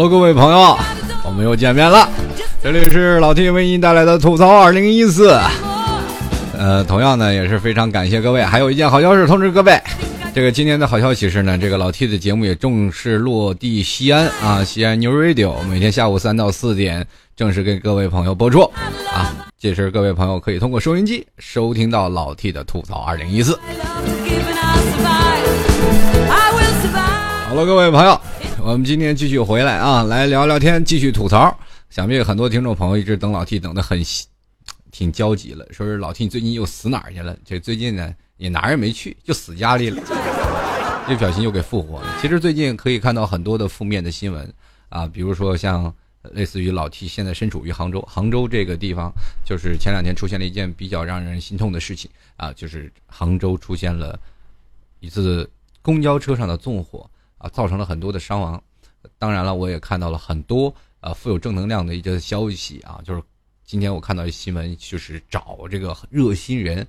Hello，各位朋友，我们又见面了。这里是老 T 为您带来的吐槽二零一四。呃，同样呢，也是非常感谢各位。还有一件好消息通知各位，这个今天的好消息是呢，这个老 T 的节目也正式落地西安啊，西安 New Radio，每天下午三到四点正式给各位朋友播出啊。届时各位朋友可以通过收音机收听到老 T 的吐槽二零一四。好了，各位朋友。我们今天继续回来啊，来聊聊天，继续吐槽。想必很多听众朋友一直等老 T 等的很，挺焦急了。说是老 T 你最近又死哪儿去了？这最近呢也哪儿也没去，就死家里了。一不小心又给复活了。其实最近可以看到很多的负面的新闻啊，比如说像类似于老 T 现在身处于杭州，杭州这个地方就是前两天出现了一件比较让人心痛的事情啊，就是杭州出现了一次公交车上的纵火。啊，造成了很多的伤亡。当然了，我也看到了很多呃富有正能量的一些消息啊，就是今天我看到一新闻，就是找这个热心人。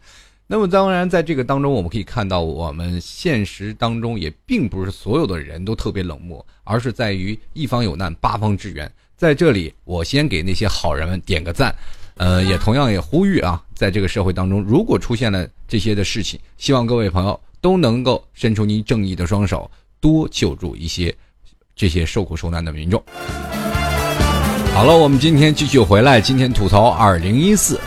那么当然，在这个当中，我们可以看到，我们现实当中也并不是所有的人都特别冷漠，而是在于一方有难，八方支援。在这里，我先给那些好人们点个赞。呃，也同样也呼吁啊，在这个社会当中，如果出现了这些的事情，希望各位朋友都能够伸出您正义的双手。多救助一些这些受苦受难的民众。好了，我们今天继续回来，今天吐槽二零一四。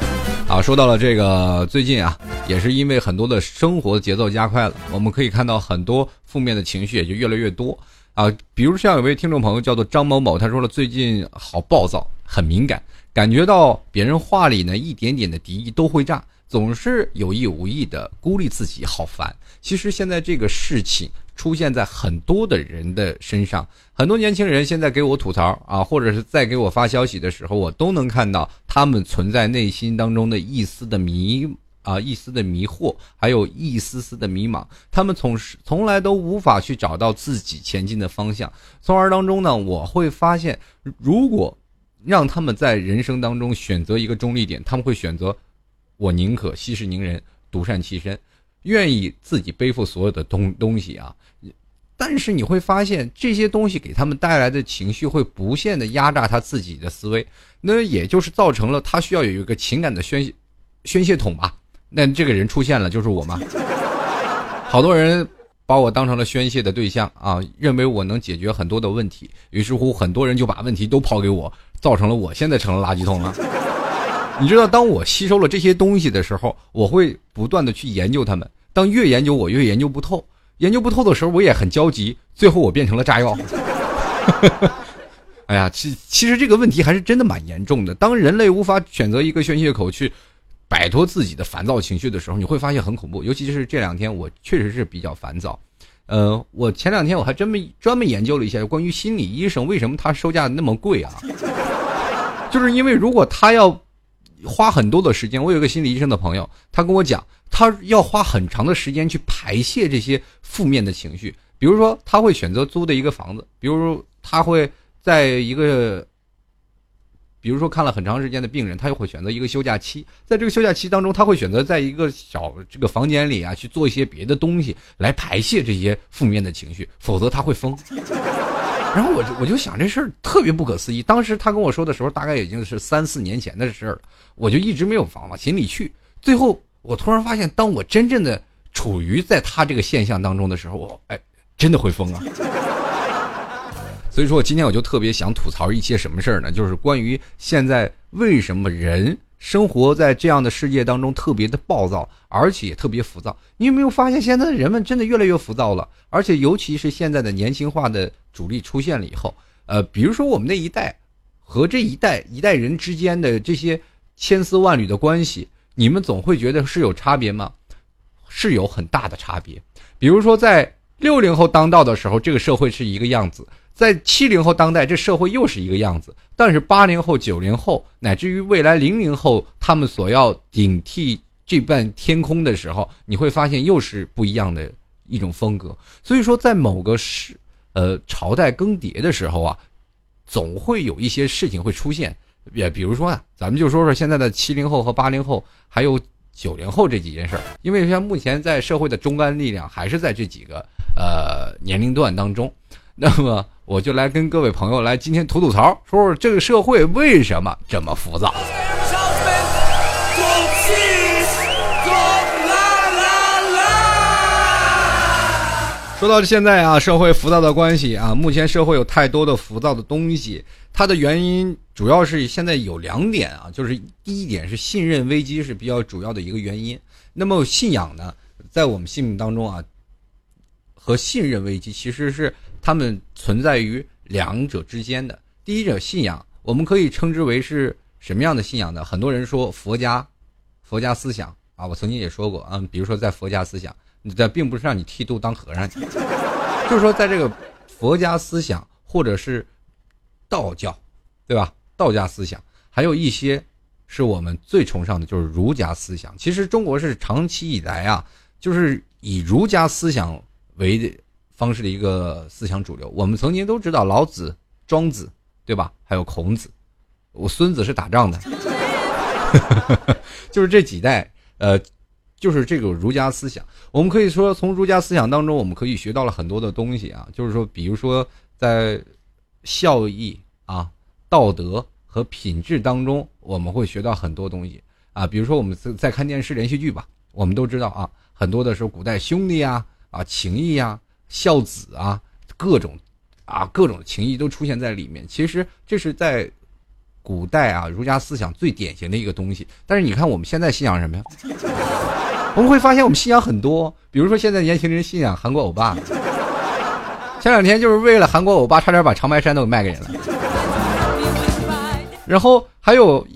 啊，说到了这个，最近啊，也是因为很多的生活节奏加快了，我们可以看到很多负面的情绪也就越来越多啊。比如像有位听众朋友叫做张某某，他说了最近好暴躁，很敏感，感觉到别人话里呢一点点的敌意都会炸，总是有意无意的孤立自己，好烦。其实现在这个事情。出现在很多的人的身上，很多年轻人现在给我吐槽啊，或者是在给我发消息的时候，我都能看到他们存在内心当中的一丝的迷啊，一丝的迷惑，还有一丝丝的迷茫。他们从从来都无法去找到自己前进的方向，从而当中呢，我会发现，如果让他们在人生当中选择一个中立点，他们会选择我宁可息事宁人，独善其身。愿意自己背负所有的东东西啊，但是你会发现这些东西给他们带来的情绪会无限的压榨他自己的思维，那也就是造成了他需要有一个情感的宣宣泄桶吧。那这个人出现了就是我嘛？好多人把我当成了宣泄的对象啊，认为我能解决很多的问题，于是乎很多人就把问题都抛给我，造成了我现在成了垃圾桶了。你知道，当我吸收了这些东西的时候，我会不断的去研究它们。当越研究我越研究不透，研究不透的时候，我也很焦急。最后我变成了炸药。哎呀，其其实这个问题还是真的蛮严重的。当人类无法选择一个宣泄口去摆脱自己的烦躁情绪的时候，你会发现很恐怖。尤其是这两天，我确实是比较烦躁。呃，我前两天我还真没专门研究了一下关于心理医生为什么他售价那么贵啊？就是因为如果他要。花很多的时间，我有一个心理医生的朋友，他跟我讲，他要花很长的时间去排泄这些负面的情绪。比如说，他会选择租的一个房子，比如他会在一个，比如说看了很长时间的病人，他又会选择一个休假期，在这个休假期当中，他会选择在一个小这个房间里啊去做一些别的东西来排泄这些负面的情绪，否则他会疯。然后我我就想这事儿特别不可思议。当时他跟我说的时候，大概已经是三四年前的事儿了。我就一直没有往往心里去。最后我突然发现，当我真正的处于在他这个现象当中的时候，我哎，真的会疯啊！所以说我今天我就特别想吐槽一些什么事儿呢？就是关于现在为什么人生活在这样的世界当中特别的暴躁，而且也特别浮躁。你有没有发现，现在的人们真的越来越浮躁了？而且尤其是现在的年轻化的。主力出现了以后，呃，比如说我们那一代和这一代一代人之间的这些千丝万缕的关系，你们总会觉得是有差别吗？是有很大的差别。比如说，在六零后当道的时候，这个社会是一个样子；在七零后当代，这社会又是一个样子。但是八零后、九零后，乃至于未来零零后，他们所要顶替这半天空的时候，你会发现又是不一样的一种风格。所以说，在某个时。呃，朝代更迭的时候啊，总会有一些事情会出现，也比如说啊，咱们就说说现在的七零后和八零后，还有九零后这几件事儿。因为像目前在社会的中干力量还是在这几个呃年龄段当中，那么我就来跟各位朋友来今天吐吐槽，说说这个社会为什么这么浮躁。说到现在啊，社会浮躁的关系啊，目前社会有太多的浮躁的东西，它的原因主要是现在有两点啊，就是第一点是信任危机是比较主要的一个原因。那么信仰呢，在我们心目当中啊，和信任危机其实是他们存在于两者之间的。第一者信仰，我们可以称之为是什么样的信仰呢？很多人说佛家，佛家思想啊，我曾经也说过啊，比如说在佛家思想。这并不是让你剃度当和尚，就是说，在这个佛家思想或者是道教，对吧？道家思想还有一些是我们最崇尚的，就是儒家思想。其实中国是长期以来啊，就是以儒家思想为方式的一个思想主流。我们曾经都知道老子、庄子，对吧？还有孔子，我孙子是打仗的，就是这几代，呃。就是这个儒家思想，我们可以说从儒家思想当中，我们可以学到了很多的东西啊。就是说，比如说在孝义啊、道德和品质当中，我们会学到很多东西啊。比如说我们在看电视连续剧吧，我们都知道啊，很多的时候古代兄弟啊、啊情义啊、孝子啊，各种啊各种情谊都出现在里面。其实这是在古代啊儒家思想最典型的一个东西。但是你看我们现在信仰什么呀？我们会发现，我们信仰很多，比如说现在年轻人信仰韩国欧巴。前两天就是为了韩国欧巴，差点把长白山都给卖给人了。然后还有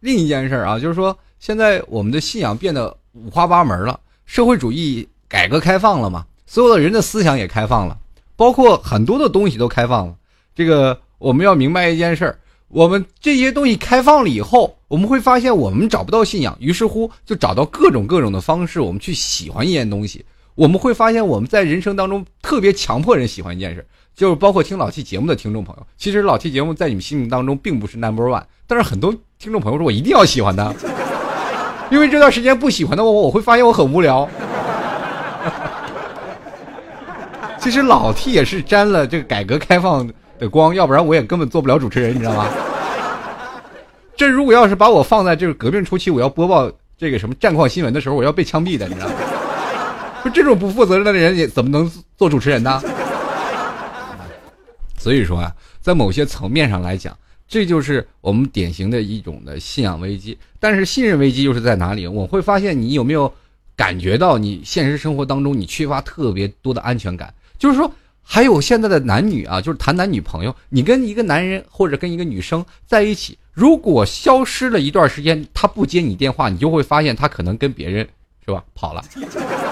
另一件事啊，就是说现在我们的信仰变得五花八门了。社会主义改革开放了嘛，所有的人的思想也开放了，包括很多的东西都开放了。这个我们要明白一件事儿。我们这些东西开放了以后，我们会发现我们找不到信仰，于是乎就找到各种各种的方式，我们去喜欢一件东西。我们会发现我们在人生当中特别强迫人喜欢一件事，就是包括听老 T 节目的听众朋友。其实老 T 节目在你们心目当中并不是 number one，但是很多听众朋友说我一定要喜欢它，因为这段时间不喜欢的话，我会发现我很无聊。其实老 T 也是沾了这个改革开放。的光，要不然我也根本做不了主持人，你知道吗？这如果要是把我放在这个革命初期，我要播报这个什么战况新闻的时候，我要被枪毙的，你知道吗？不，这种不负责任的人也怎么能做主持人呢？所以说啊，在某些层面上来讲，这就是我们典型的一种的信仰危机。但是信任危机又是在哪里？我会发现你有没有感觉到你现实生活当中你缺乏特别多的安全感？就是说。还有现在的男女啊，就是谈男女朋友。你跟一个男人或者跟一个女生在一起，如果消失了一段时间，他不接你电话，你就会发现他可能跟别人是吧跑了，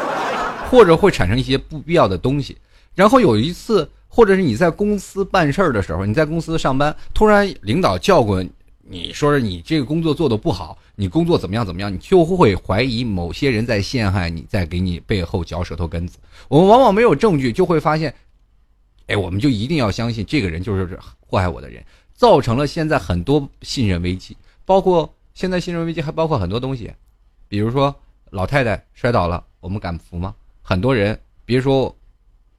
或者会产生一些不必要的东西。然后有一次，或者是你在公司办事儿的时候，你在公司上班，突然领导叫过你说是你这个工作做的不好，你工作怎么样怎么样，你就会怀疑某些人在陷害你，在给你背后嚼舌头根子。我们往往没有证据，就会发现。哎，我们就一定要相信这个人就是祸害我的人，造成了现在很多信任危机。包括现在信任危机还包括很多东西，比如说老太太摔倒了，我们敢扶吗？很多人别说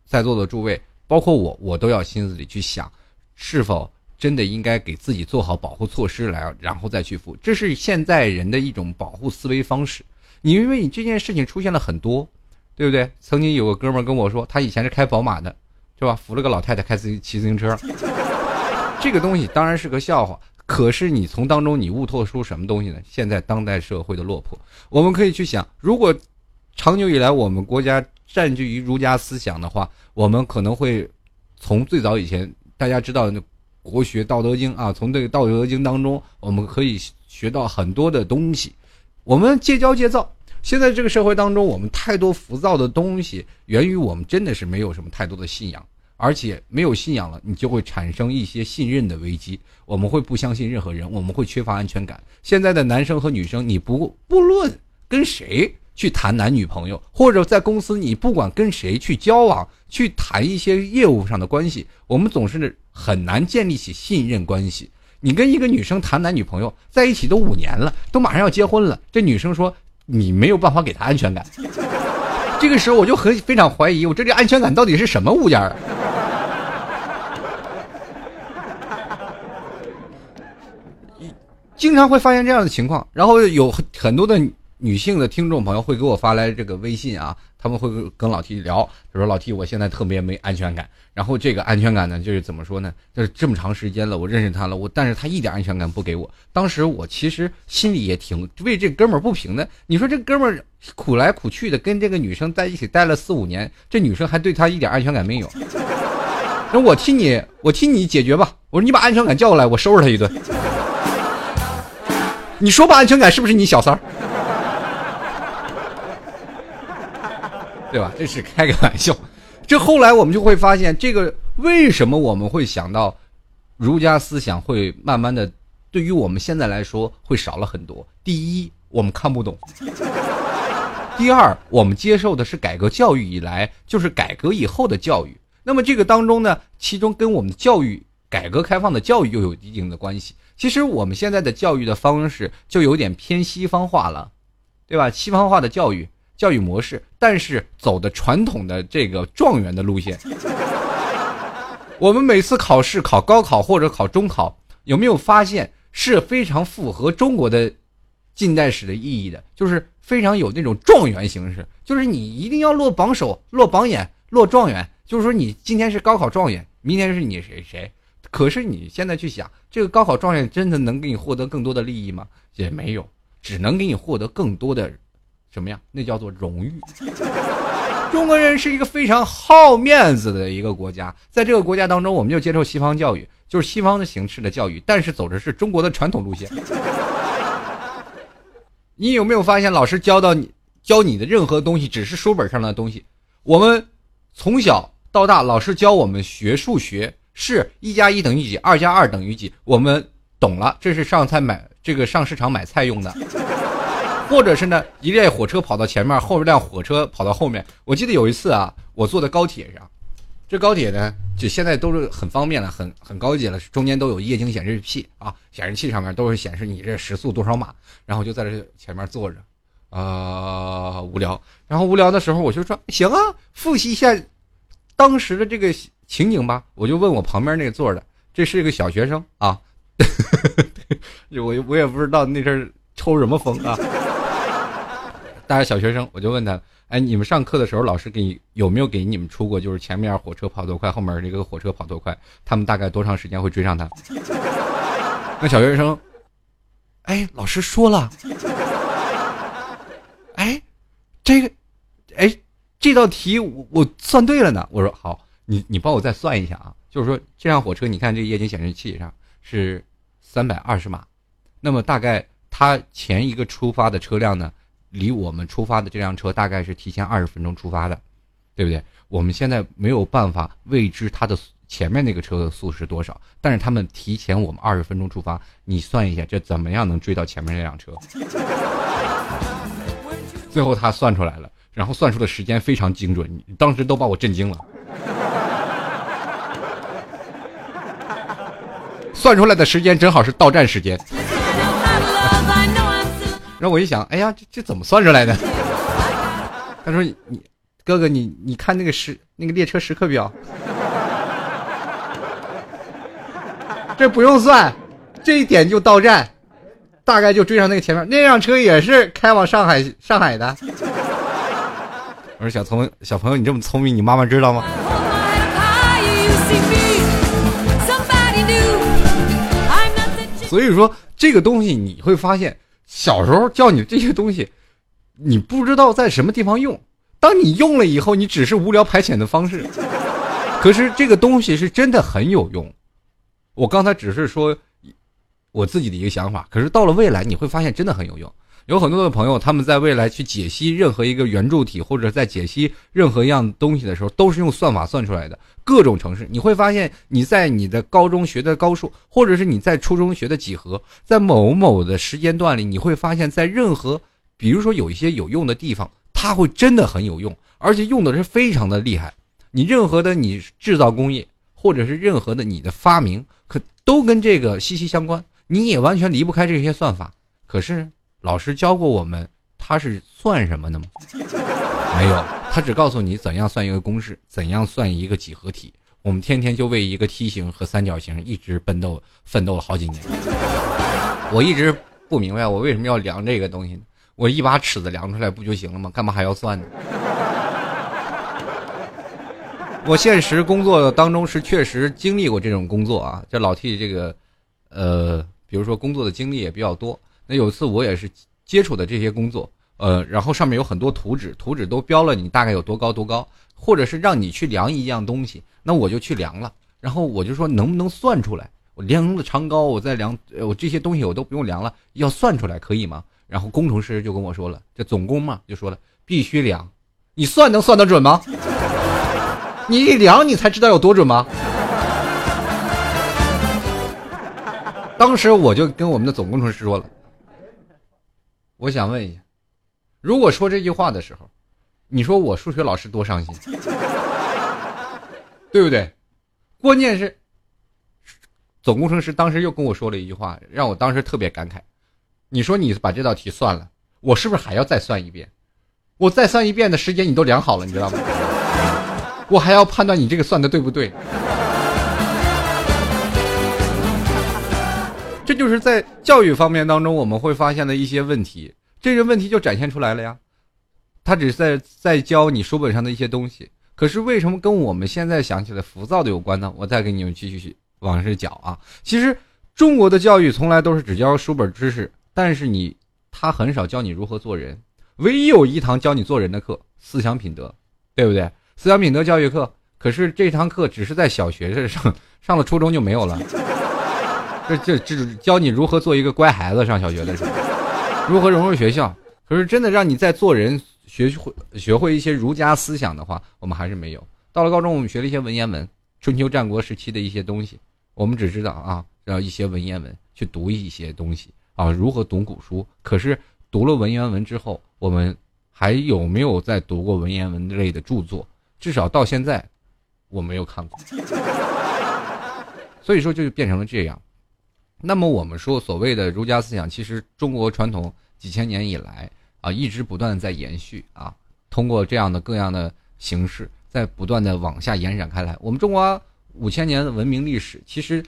在座的诸位，包括我，我都要心思里去想，是否真的应该给自己做好保护措施来，然后再去扶。这是现在人的一种保护思维方式。你因为你这件事情出现了很多，对不对？曾经有个哥们跟我说，他以前是开宝马的。是吧？扶了个老太太开自骑自行车，这个东西当然是个笑话。可是你从当中你悟透出什么东西呢？现在当代社会的落魄，我们可以去想，如果长久以来我们国家占据于儒家思想的话，我们可能会从最早以前大家知道的国学《道德经》啊，从这个《道德经》当中，我们可以学到很多的东西。我们戒骄戒躁。现在这个社会当中，我们太多浮躁的东西，源于我们真的是没有什么太多的信仰，而且没有信仰了，你就会产生一些信任的危机。我们会不相信任何人，我们会缺乏安全感。现在的男生和女生，你不不论跟谁去谈男女朋友，或者在公司你不管跟谁去交往，去谈一些业务上的关系，我们总是很难建立起信任关系。你跟一个女生谈男女朋友，在一起都五年了，都马上要结婚了，这女生说你没有办法给她安全感。这个时候我就很非常怀疑，我这个安全感到底是什么物件啊？经常会发现这样的情况，然后有很很多的女性的听众朋友会给我发来这个微信啊，他们会跟老 T 聊，他说老 T 我现在特别没安全感，然后这个安全感呢就是怎么说呢，就是这么长时间了，我认识他了，我但是他一点安全感不给我，当时我其实心里也挺为这哥们儿不平的，你说这哥们儿苦来苦去的跟这个女生在一起待了四五年，这女生还对他一点安全感没有，那我替你我替你解决吧，我说你把安全感叫过来，我收拾他一顿。你说吧，安全感是不是你小三儿？对吧？这是开个玩笑。这后来我们就会发现，这个为什么我们会想到儒家思想会慢慢的，对于我们现在来说会少了很多。第一，我们看不懂；第二，我们接受的是改革教育以来，就是改革以后的教育。那么这个当中呢，其中跟我们的教育改革开放的教育又有一定的关系。其实我们现在的教育的方式就有点偏西方化了，对吧？西方化的教育教育模式，但是走的传统的这个状元的路线。我们每次考试考高考或者考中考，有没有发现是非常符合中国的近代史的意义的？就是非常有那种状元形式，就是你一定要落榜首、落榜眼、落状元。就是说你今天是高考状元，明天是你谁谁。可是你现在去想，这个高考状元真的能给你获得更多的利益吗？也没有，只能给你获得更多的什么呀？那叫做荣誉。中国人是一个非常好面子的一个国家，在这个国家当中，我们就接受西方教育，就是西方的形式的教育，但是走的是中国的传统路线。你有没有发现，老师教到你教你的任何东西，只是书本上的东西？我们从小到大，老师教我们学数学。是一加一等于几，二加二等于几？我们懂了，这是上菜买这个上市场买菜用的，或者是呢，一列火车跑到前面，后一辆火车跑到后面。我记得有一次啊，我坐在高铁上，这高铁呢，就现在都是很方便了，很很高级了，中间都有液晶显示器啊，显示器上面都是显示你这时速多少码。然后就在这前面坐着，啊，无聊。然后无聊的时候，我就说行啊，复习一下当时的这个。情景吧，我就问我旁边那个座的，这是一个小学生啊，我我也不知道那阵抽什么风啊，大家小学生，我就问他，哎，你们上课的时候老师给你有没有给你们出过，就是前面火车跑多快，后面这个火车跑多快，他们大概多长时间会追上他？那小学生，哎，老师说了，哎，这个，哎，这道题我我算对了呢，我说好。你你帮我再算一下啊，就是说这辆火车，你看这液晶显示器上是三百二十码，那么大概它前一个出发的车辆呢，离我们出发的这辆车大概是提前二十分钟出发的，对不对？我们现在没有办法未知它的前面那个车的速是多少，但是他们提前我们二十分钟出发，你算一下这怎么样能追到前面那辆车？最后他算出来了，然后算出的时间非常精准，当时都把我震惊了。算出来的时间正好是到站时间，然后我一想，哎呀，这这怎么算出来的？他说：“你哥哥，你你看那个时那个列车时刻表，这不用算，这一点就到站，大概就追上那个前面那辆车也是开往上海上海的。”我说：“小聪小朋友，你这么聪明，你妈妈知道吗？”所以说，这个东西你会发现，小时候教你这些东西，你不知道在什么地方用。当你用了以后，你只是无聊排遣的方式。可是这个东西是真的很有用。我刚才只是说我自己的一个想法，可是到了未来，你会发现真的很有用。有很多的朋友，他们在未来去解析任何一个圆柱体，或者在解析任何一样东西的时候，都是用算法算出来的各种城市。你会发现，你在你的高中学的高数，或者是你在初中学的几何，在某某的时间段里，你会发现在任何，比如说有一些有用的地方，它会真的很有用，而且用的是非常的厉害。你任何的你制造工业，或者是任何的你的发明，可都跟这个息息相关，你也完全离不开这些算法。可是。老师教过我们，他是算什么的吗？没有，他只告诉你怎样算一个公式，怎样算一个几何体。我们天天就为一个梯形和三角形一直奋斗奋斗了好几年。我一直不明白，我为什么要量这个东西呢？我一把尺子量出来不就行了吗？干嘛还要算呢？我现实工作当中是确实经历过这种工作啊，这老 T 这个，呃，比如说工作的经历也比较多。那有一次我也是接触的这些工作，呃，然后上面有很多图纸，图纸都标了你大概有多高多高，或者是让你去量一样东西，那我就去量了，然后我就说能不能算出来？我量了长高，我再量，我这些东西我都不用量了，要算出来可以吗？然后工程师就跟我说了，这总工嘛就说了，必须量，你算能算得准吗？你一量，你才知道有多准吗？当时我就跟我们的总工程师说了，我想问一下，如果说这句话的时候，你说我数学老师多伤心，对不对？关键是，总工程师当时又跟我说了一句话，让我当时特别感慨。你说你把这道题算了，我是不是还要再算一遍？我再算一遍的时间你都量好了，你知道吗？我还要判断你这个算的对不对，这就是在教育方面当中我们会发现的一些问题，这些问题就展现出来了呀。他只是在在教你书本上的一些东西，可是为什么跟我们现在想起来浮躁的有关呢？我再给你们继续往上讲啊。其实中国的教育从来都是只教书本知识，但是你他很少教你如何做人，唯一有一堂教你做人的课——思想品德，对不对？思想品德教育课，可是这堂课只是在小学上，上了初中就没有了。这这这教你如何做一个乖孩子，上小学的时候，如何融入学校。可是真的让你在做人学会学会一些儒家思想的话，我们还是没有。到了高中，我们学了一些文言文，春秋战国时期的一些东西，我们只知道啊，要一些文言文去读一些东西啊，如何读古书。可是读了文言文之后，我们还有没有再读过文言文类的著作？至少到现在，我没有看过，所以说就变成了这样。那么我们说所谓的儒家思想，其实中国传统几千年以来啊，一直不断在延续啊，通过这样的各样的形式，在不断的往下延展开来。我们中国五千年的文明历史，其实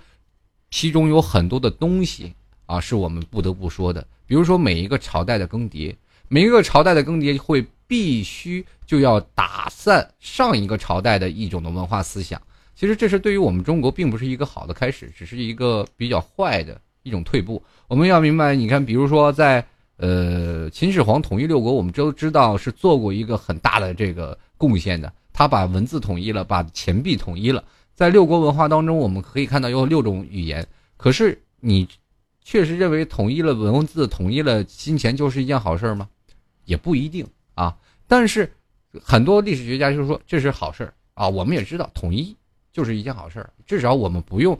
其中有很多的东西啊，是我们不得不说的。比如说每一个朝代的更迭，每一个朝代的更迭会。必须就要打散上一个朝代的一种的文化思想，其实这是对于我们中国并不是一个好的开始，只是一个比较坏的一种退步。我们要明白，你看，比如说在呃秦始皇统一六国，我们都知道是做过一个很大的这个贡献的，他把文字统一了，把钱币统一了。在六国文化当中，我们可以看到有六种语言。可是你确实认为统一了文字、统一了金钱就是一件好事吗？也不一定。啊，但是很多历史学家就说这是好事儿啊。我们也知道统一就是一件好事儿，至少我们不用，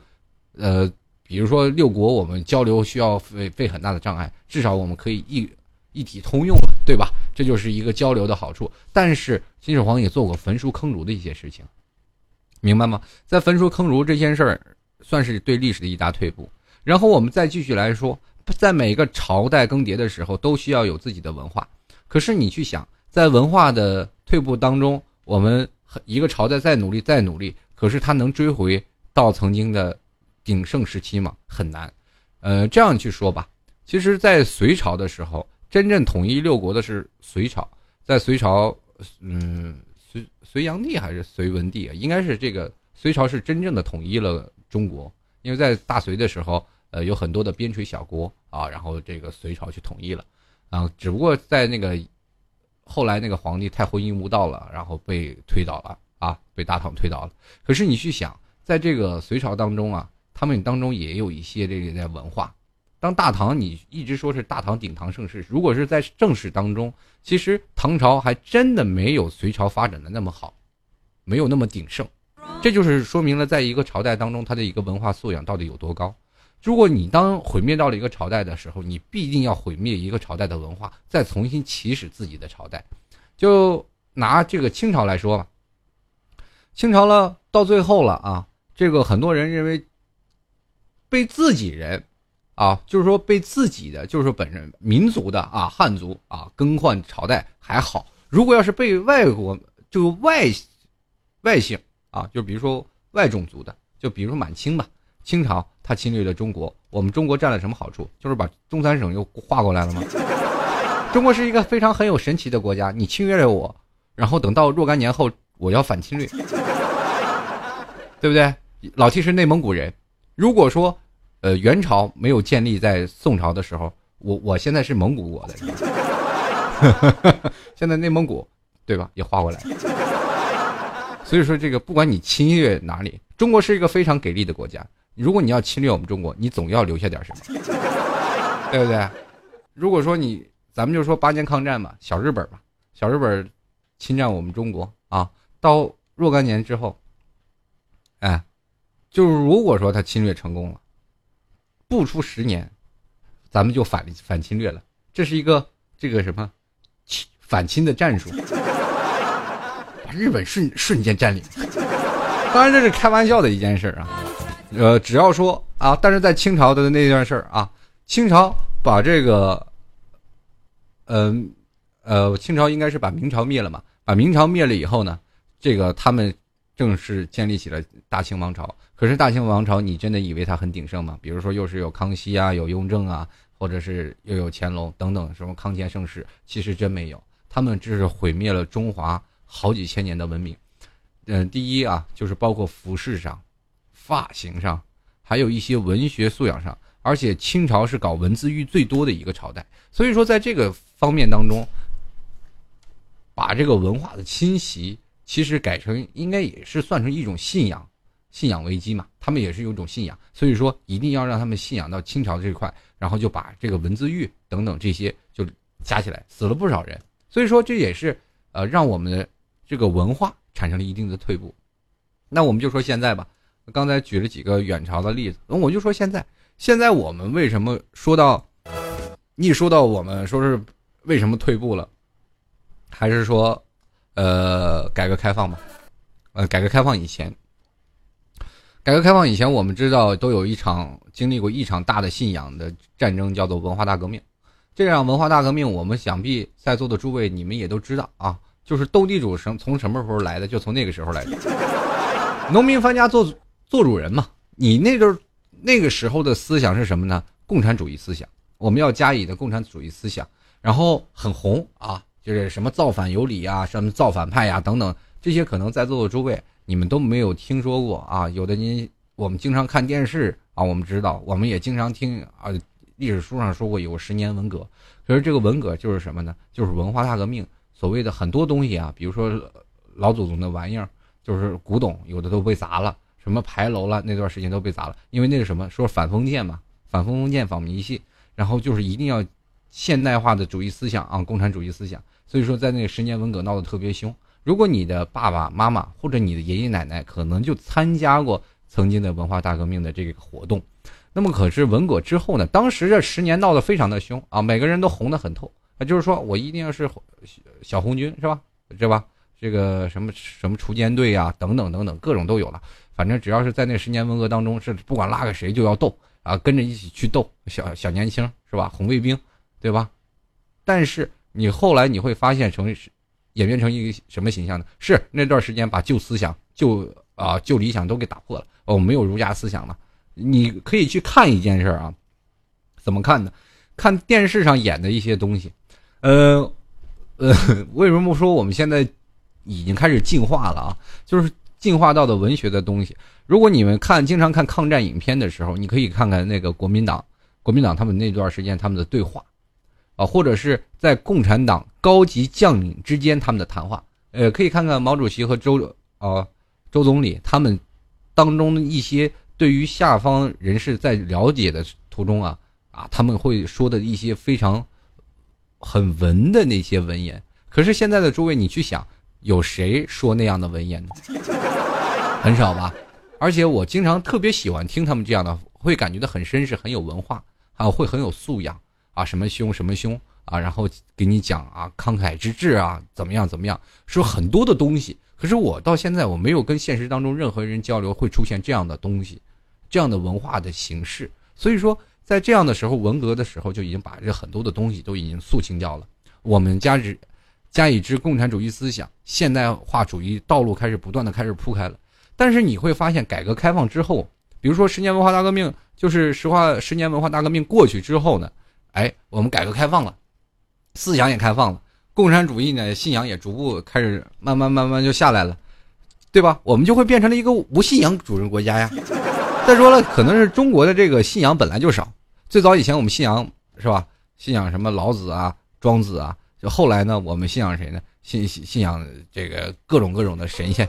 呃，比如说六国我们交流需要费费很大的障碍，至少我们可以一一体通用了，对吧？这就是一个交流的好处。但是秦始皇也做过焚书坑儒的一些事情，明白吗？在焚书坑儒这件事儿，算是对历史的一大退步。然后我们再继续来说，在每个朝代更迭的时候，都需要有自己的文化。可是你去想，在文化的退步当中，我们一个朝代再努力再努力，可是他能追回到曾经的鼎盛时期吗？很难。呃，这样去说吧，其实，在隋朝的时候，真正统一六国的是隋朝。在隋朝，嗯，隋隋炀帝还是隋文帝啊？应该是这个隋朝是真正的统一了中国。因为在大隋的时候，呃，有很多的边陲小国啊，然后这个隋朝去统一了。啊，只不过在那个后来那个皇帝太昏庸无道了，然后被推倒了啊，被大唐推倒了。可是你去想，在这个隋朝当中啊，他们当中也有一些这个文化。当大唐你一直说是大唐鼎唐盛世，如果是在正史当中，其实唐朝还真的没有隋朝发展的那么好，没有那么鼎盛。这就是说明了，在一个朝代当中，它的一个文化素养到底有多高。如果你当毁灭到了一个朝代的时候，你必定要毁灭一个朝代的文化，再重新起始自己的朝代。就拿这个清朝来说吧，清朝了到最后了啊，这个很多人认为被自己人啊，就是说被自己的，就是说本身民族的啊汉族啊更换朝代还好，如果要是被外国这个外外姓啊，就比如说外种族的，就比如说满清吧。清朝他侵略了中国，我们中国占了什么好处？就是把东三省又划过来了吗？中国是一个非常很有神奇的国家，你侵略了我，然后等到若干年后我要反侵略，对不对？老 T 是内蒙古人，如果说，呃，元朝没有建立在宋朝的时候，我我现在是蒙古国的，现在内蒙古，对吧？也划过来，所以说这个不管你侵略哪里，中国是一个非常给力的国家。如果你要侵略我们中国，你总要留下点什么，对不对？如果说你，咱们就说八年抗战嘛，小日本吧，小日本侵占我们中国啊，到若干年之后，哎，就是如果说他侵略成功了，不出十年，咱们就反反侵略了，这是一个这个什么反侵的战术，把日本瞬瞬间占领。当然这是开玩笑的一件事啊。呃，只要说啊，但是在清朝的那段事儿啊，清朝把这个，嗯，呃，清朝应该是把明朝灭了嘛，把明朝灭了以后呢，这个他们正式建立起了大清王朝。可是大清王朝，你真的以为它很鼎盛吗？比如说，又是有康熙啊，有雍正啊，或者是又有乾隆等等什么康乾盛世，其实真没有，他们只是毁灭了中华好几千年的文明。嗯，第一啊，就是包括服饰上。发型上，还有一些文学素养上，而且清朝是搞文字狱最多的一个朝代，所以说在这个方面当中，把这个文化的侵袭，其实改成应该也是算成一种信仰，信仰危机嘛，他们也是有一种信仰，所以说一定要让他们信仰到清朝这块，然后就把这个文字狱等等这些就加起来，死了不少人，所以说这也是呃让我们的这个文化产生了一定的退步，那我们就说现在吧。刚才举了几个远朝的例子，那我就说现在，现在我们为什么说到，一说到我们说是为什么退步了，还是说，呃，改革开放嘛，呃，改革开放以前，改革开放以前，我们知道都有一场经历过一场大的信仰的战争，叫做文化大革命。这场文化大革命，我们想必在座的诸位你们也都知道啊，就是斗地主从从什么时候来的，就从那个时候来的，农民翻家做。做主人嘛，你那阵那个时候的思想是什么呢？共产主义思想，我们要加以的共产主义思想，然后很红啊，就是什么造反有理啊，什么造反派呀等等，这些可能在座的诸位你们都没有听说过啊。有的您我们经常看电视啊，我们知道，我们也经常听啊，历史书上说过有十年文革，可是这个文革就是什么呢？就是文化大革命，所谓的很多东西啊，比如说老祖宗的玩意儿，就是古董，有的都被砸了。什么牌楼了？那段时间都被砸了，因为那个什么说反封建嘛，反封建反迷信，然后就是一定要现代化的主义思想啊，共产主义思想。所以说，在那个十年文革闹得特别凶。如果你的爸爸妈妈或者你的爷爷奶奶可能就参加过曾经的文化大革命的这个活动，那么可是文革之后呢？当时这十年闹得非常的凶啊，每个人都红得很透啊，就是说我一定要是小红军是吧？是吧？这个什么什么锄奸队呀，等等等等，各种都有了。反正只要是在那十年文革当中，是不管拉个谁就要斗啊，跟着一起去斗，小小年轻是吧？红卫兵，对吧？但是你后来你会发现成演变成一个什么形象呢？是那段时间把旧思想、旧啊旧理想都给打破了哦，没有儒家思想了。你可以去看一件事啊，怎么看呢？看电视上演的一些东西，呃呃，为什么说我们现在已经开始进化了啊？就是。进化到的文学的东西，如果你们看经常看抗战影片的时候，你可以看看那个国民党，国民党他们那段时间他们的对话，啊，或者是在共产党高级将领之间他们的谈话，呃，可以看看毛主席和周啊周总理他们当中的一些对于下方人士在了解的途中啊啊他们会说的一些非常很文的那些文言，可是现在的诸位你去想，有谁说那样的文言呢？很少吧，而且我经常特别喜欢听他们这样的，会感觉到很绅士，很有文化，还有会很有素养啊，什么凶什么凶啊，然后给你讲啊慷慨之志啊，怎么样怎么样，说很多的东西。可是我到现在我没有跟现实当中任何人交流，会出现这样的东西，这样的文化的形式。所以说，在这样的时候，文革的时候就已经把这很多的东西都已经肃清掉了。我们加之加以之共产主义思想、现代化主义道路开始不断的开始铺开了。但是你会发现，改革开放之后，比如说十年文化大革命就是实话十年文化大革命过去之后呢，哎，我们改革开放了，思想也开放了，共产主义呢信仰也逐步开始慢慢慢慢就下来了，对吧？我们就会变成了一个无信仰主人国家呀。再说了，可能是中国的这个信仰本来就少，最早以前我们信仰是吧？信仰什么老子啊、庄子啊，就后来呢，我们信仰谁呢？信信信仰这个各种各种的神仙，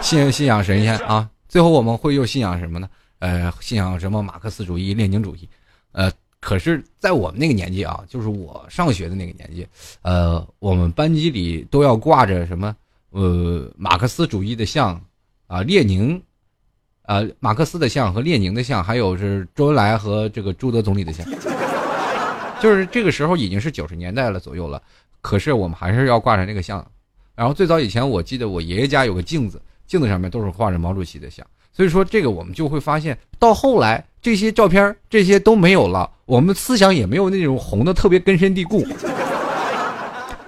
信信仰神仙啊。最后我们会又信仰什么呢？呃，信仰什么马克思主义、列宁主义？呃，可是，在我们那个年纪啊，就是我上学的那个年纪，呃，我们班级里都要挂着什么？呃，马克思主义的像，啊，列宁，啊，马克思的像和列宁的像，还有是周恩来和这个朱德总理的像。就是这个时候已经是九十年代了左右了，可是我们还是要挂上那个像。然后最早以前，我记得我爷爷家有个镜子。镜子上面都是画着毛主席的像，所以说这个我们就会发现，到后来这些照片这些都没有了，我们思想也没有那种红的特别根深蒂固。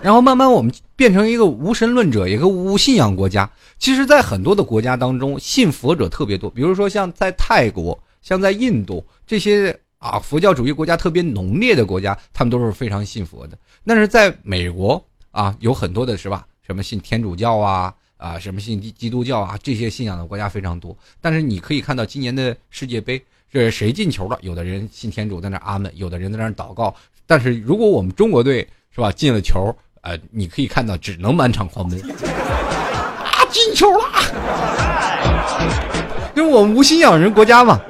然后慢慢我们变成一个无神论者，一个无信仰国家。其实，在很多的国家当中，信佛者特别多，比如说像在泰国、像在印度这些啊佛教主义国家特别浓烈的国家，他们都是非常信佛的。但是在美国啊，有很多的是吧，什么信天主教啊。啊，什么信基督教啊，这些信仰的国家非常多。但是你可以看到今年的世界杯，这是谁进球了？有的人信天主在那阿门，有的人在那祷告。但是如果我们中国队是吧进了球，呃，你可以看到只能满场狂奔。啊，进球了！因为我们无信仰人国家嘛，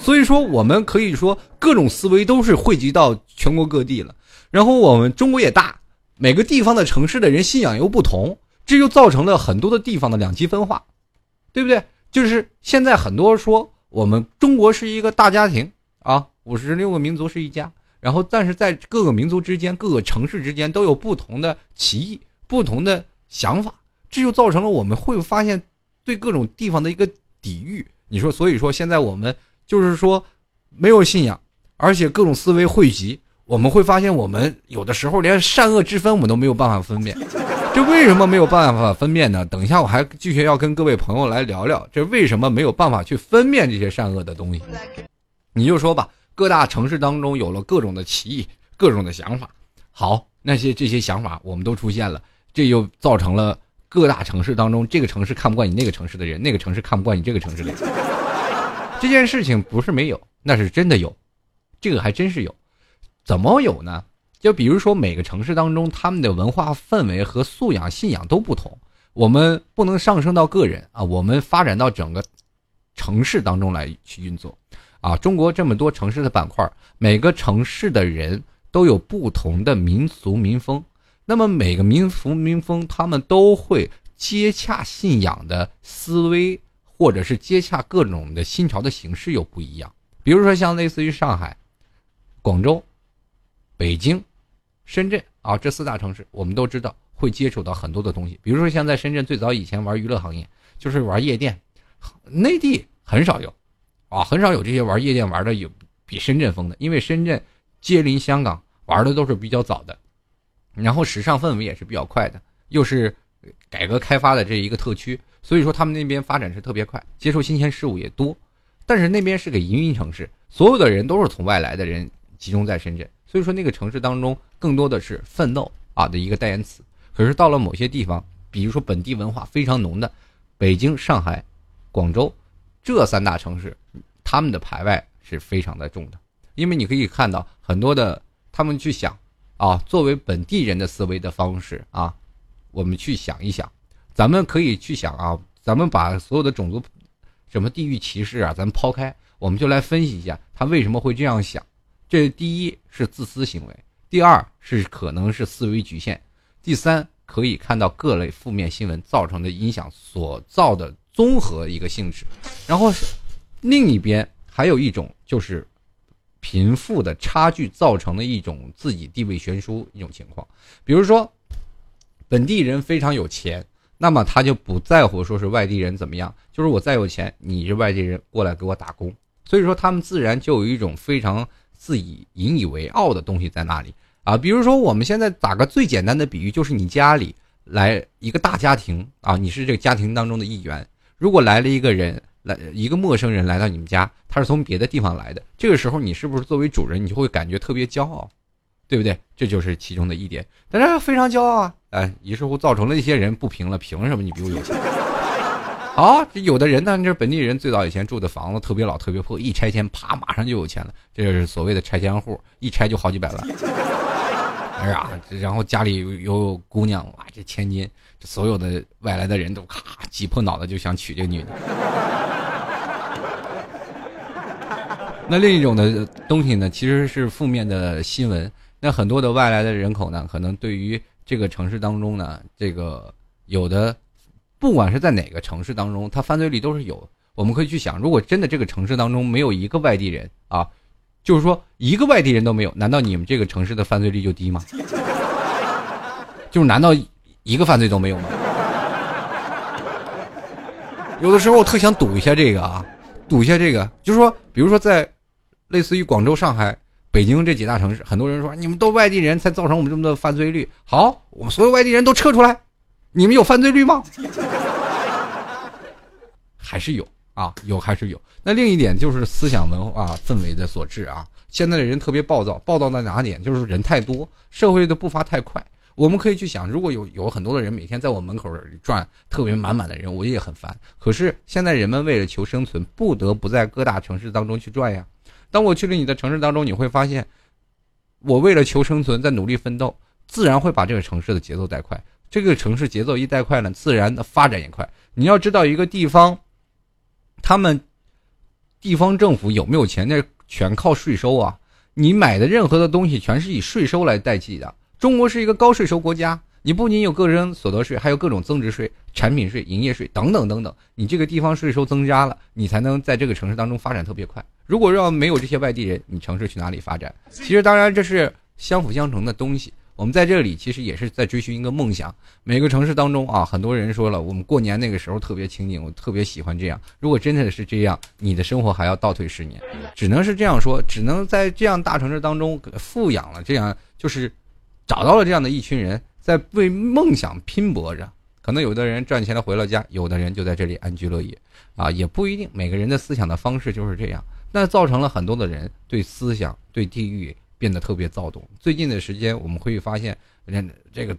所以说我们可以说各种思维都是汇集到全国各地了。然后我们中国也大，每个地方的城市的人信仰又不同。这就造成了很多的地方的两极分化，对不对？就是现在很多说我们中国是一个大家庭啊，五十六个民族是一家，然后但是在各个民族之间、各个城市之间都有不同的歧义、不同的想法，这就造成了我们会发现对各种地方的一个抵御。你说，所以说现在我们就是说没有信仰，而且各种思维汇集，我们会发现我们有的时候连善恶之分我们都没有办法分辨。这为什么没有办法分辨呢？等一下，我还继续要跟各位朋友来聊聊，这为什么没有办法去分辨这些善恶的东西？你就说吧，各大城市当中有了各种的歧义，各种的想法。好，那些这些想法我们都出现了，这又造成了各大城市当中，这个城市看不惯你那个城市的人，那个城市看不惯你这个城市的人。这件事情不是没有，那是真的有，这个还真是有。怎么有呢？就比如说，每个城市当中，他们的文化氛围和素养、信仰都不同。我们不能上升到个人啊，我们发展到整个城市当中来去运作。啊，中国这么多城市的板块，每个城市的人都有不同的民俗民风。那么每个民俗民风，他们都会接洽信仰的思维，或者是接洽各种的新潮的形式又不一样。比如说，像类似于上海、广州、北京。深圳啊，这四大城市我们都知道会接触到很多的东西，比如说像在深圳最早以前玩娱乐行业，就是玩夜店，内地很少有，啊，很少有这些玩夜店玩的有比深圳疯的，因为深圳接邻香港，玩的都是比较早的，然后时尚氛围也是比较快的，又是改革开发的这一个特区，所以说他们那边发展是特别快，接受新鲜事物也多，但是那边是个移民城市，所有的人都是从外来的人集中在深圳。所以说，那个城市当中更多的是奋斗啊的一个代言词。可是到了某些地方，比如说本地文化非常浓的北京、上海、广州这三大城市，他们的排外是非常的重的。因为你可以看到很多的他们去想啊，作为本地人的思维的方式啊，我们去想一想，咱们可以去想啊，咱们把所有的种族什么地域歧视啊，咱们抛开，我们就来分析一下他为什么会这样想。这第一是自私行为，第二是可能是思维局限，第三可以看到各类负面新闻造成的影响所造的综合一个性质，然后是另一边还有一种就是贫富的差距造成的一种自己地位悬殊一种情况，比如说本地人非常有钱，那么他就不在乎说是外地人怎么样，就是我再有钱，你是外地人过来给我打工，所以说他们自然就有一种非常。自以引以为傲的东西在那里啊？比如说，我们现在打个最简单的比喻，就是你家里来一个大家庭啊，你是这个家庭当中的一员。如果来了一个人来一个陌生人来到你们家，他是从别的地方来的，这个时候你是不是作为主人，你就会感觉特别骄傲，对不对？这就是其中的一点，但是非常骄傲啊！哎，于是乎造成了一些人不平了，凭什么你比我有钱？好，有的人呢，这本地人最早以前住的房子特别老、特别破，一拆迁，啪，马上就有钱了，这就是所谓的拆迁户，一拆就好几百万。哎呀，然后家里有有姑娘，哇，这千金，这所有的外来的人都咔挤破脑袋就想娶这个女的。那另一种的东西呢，其实是负面的新闻。那很多的外来的人口呢，可能对于这个城市当中呢，这个有的，不管是在哪个城市当中，它犯罪率都是有。我们可以去想，如果真的这个城市当中没有一个外地人啊。就是说，一个外地人都没有，难道你们这个城市的犯罪率就低吗？就是难道一个犯罪都没有吗？有的时候我特想赌一下这个啊，赌一下这个，就是说，比如说在类似于广州、上海、北京这几大城市，很多人说你们都外地人才造成我们这么多犯罪率。好，我们所有外地人都撤出来，你们有犯罪率吗？还是有。啊，有还是有。那另一点就是思想文化氛围的所致啊。现在的人特别暴躁，暴躁在哪点？就是人太多，社会的步伐太快。我们可以去想，如果有有很多的人每天在我门口转，特别满满的人，我也很烦。可是现在人们为了求生存，不得不在各大城市当中去转呀。当我去了你的城市当中，你会发现，我为了求生存在努力奋斗，自然会把这个城市的节奏带快。这个城市节奏一带快呢，自然的发展也快。你要知道一个地方。他们地方政府有没有钱？那全靠税收啊！你买的任何的东西，全是以税收来代替的。中国是一个高税收国家，你不仅有个人所得税，还有各种增值税、产品税、营业税等等等等。你这个地方税收增加了，你才能在这个城市当中发展特别快。如果要没有这些外地人，你城市去哪里发展？其实，当然这是相辅相成的东西。我们在这里其实也是在追寻一个梦想。每个城市当中啊，很多人说了，我们过年那个时候特别清静，我特别喜欢这样。如果真的是这样，你的生活还要倒退十年，只能是这样说，只能在这样大城市当中富养了，这样就是找到了这样的一群人在为梦想拼搏着。可能有的人赚钱了回了家，有的人就在这里安居乐业啊，也不一定。每个人的思想的方式就是这样，那造成了很多的人对思想、对地域。变得特别躁动。最近的时间，我们会发现，这个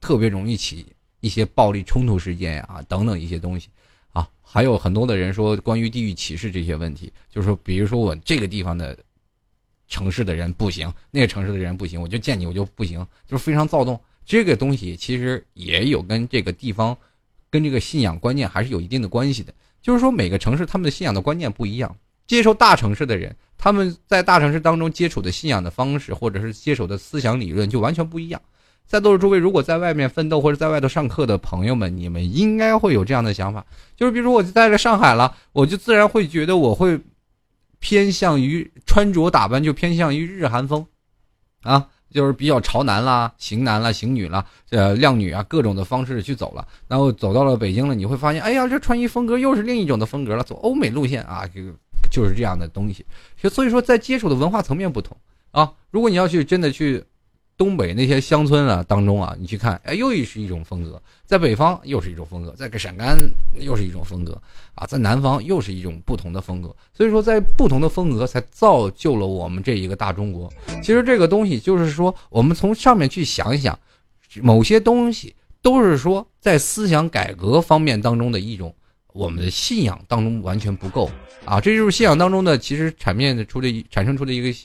特别容易起一些暴力冲突事件呀，等等一些东西啊。还有很多的人说关于地域歧视这些问题，就是说，比如说我这个地方的城市的人不行，那个城市的人不行，我就见你我就不行，就是非常躁动。这个东西其实也有跟这个地方、跟这个信仰观念还是有一定的关系的。就是说，每个城市他们的信仰的观念不一样，接受大城市的人。他们在大城市当中接触的信仰的方式，或者是接手的思想理论就完全不一样。在座的诸位，如果在外面奋斗或者在外头上课的朋友们，你们应该会有这样的想法，就是比如说我在了上海了，我就自然会觉得我会偏向于穿着打扮就偏向于日韩风，啊，就是比较潮男啦、型男啦、型女啦、呃靓女啊各种的方式去走了。然后走到了北京了，你会发现，哎呀，这穿衣风格又是另一种的风格了，走欧美路线啊，这个。就是这样的东西，所以说在接触的文化层面不同啊。如果你要去真的去东北那些乡村啊当中啊，你去看，哎，又是一种风格；在北方又是一种风格，在陕甘又是一种风格啊，在南方又是一种不同的风格。所以说，在不同的风格才造就了我们这一个大中国。其实这个东西就是说，我们从上面去想一想，某些东西都是说在思想改革方面当中的一种。我们的信仰当中完全不够啊！这就是信仰当中的，其实产面的出的产生出的一个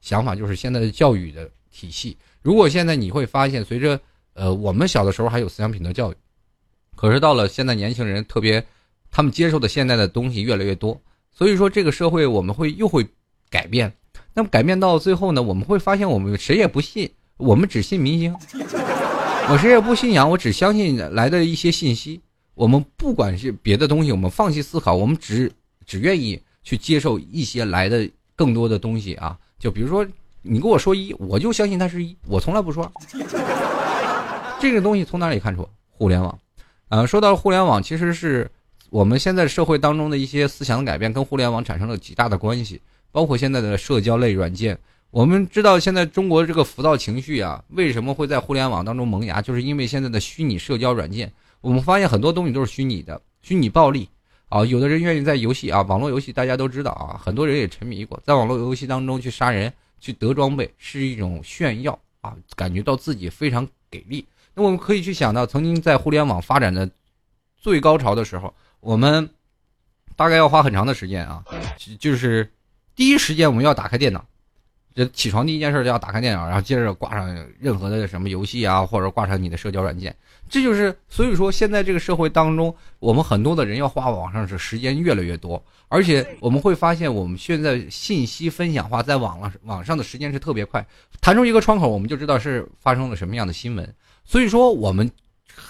想法，就是现在的教育的体系。如果现在你会发现，随着呃我们小的时候还有思想品德教育，可是到了现在年轻人特别，他们接受的现在的东西越来越多，所以说这个社会我们会又会改变。那么改变到最后呢，我们会发现我们谁也不信，我们只信明星，我谁也不信仰，我只相信来的一些信息。我们不管是别的东西，我们放弃思考，我们只只愿意去接受一些来的更多的东西啊！就比如说，你跟我说一，我就相信它是一，我从来不说。这个东西从哪里看出？互联网，呃，说到互联网，其实是我们现在社会当中的一些思想的改变，跟互联网产生了极大的关系。包括现在的社交类软件，我们知道现在中国这个浮躁情绪啊，为什么会在互联网当中萌芽？就是因为现在的虚拟社交软件。我们发现很多东西都是虚拟的，虚拟暴力，啊，有的人愿意在游戏啊，网络游戏大家都知道啊，很多人也沉迷过，在网络游戏当中去杀人、去得装备，是一种炫耀啊，感觉到自己非常给力。那我们可以去想到，曾经在互联网发展的最高潮的时候，我们大概要花很长的时间啊，就是第一时间我们要打开电脑。这起床第一件事就要打开电脑，然后接着挂上任何的什么游戏啊，或者挂上你的社交软件。这就是所以说，现在这个社会当中，我们很多的人要花网上是时间越来越多，而且我们会发现，我们现在信息分享化在网络网上的时间是特别快，弹出一个窗口，我们就知道是发生了什么样的新闻。所以说，我们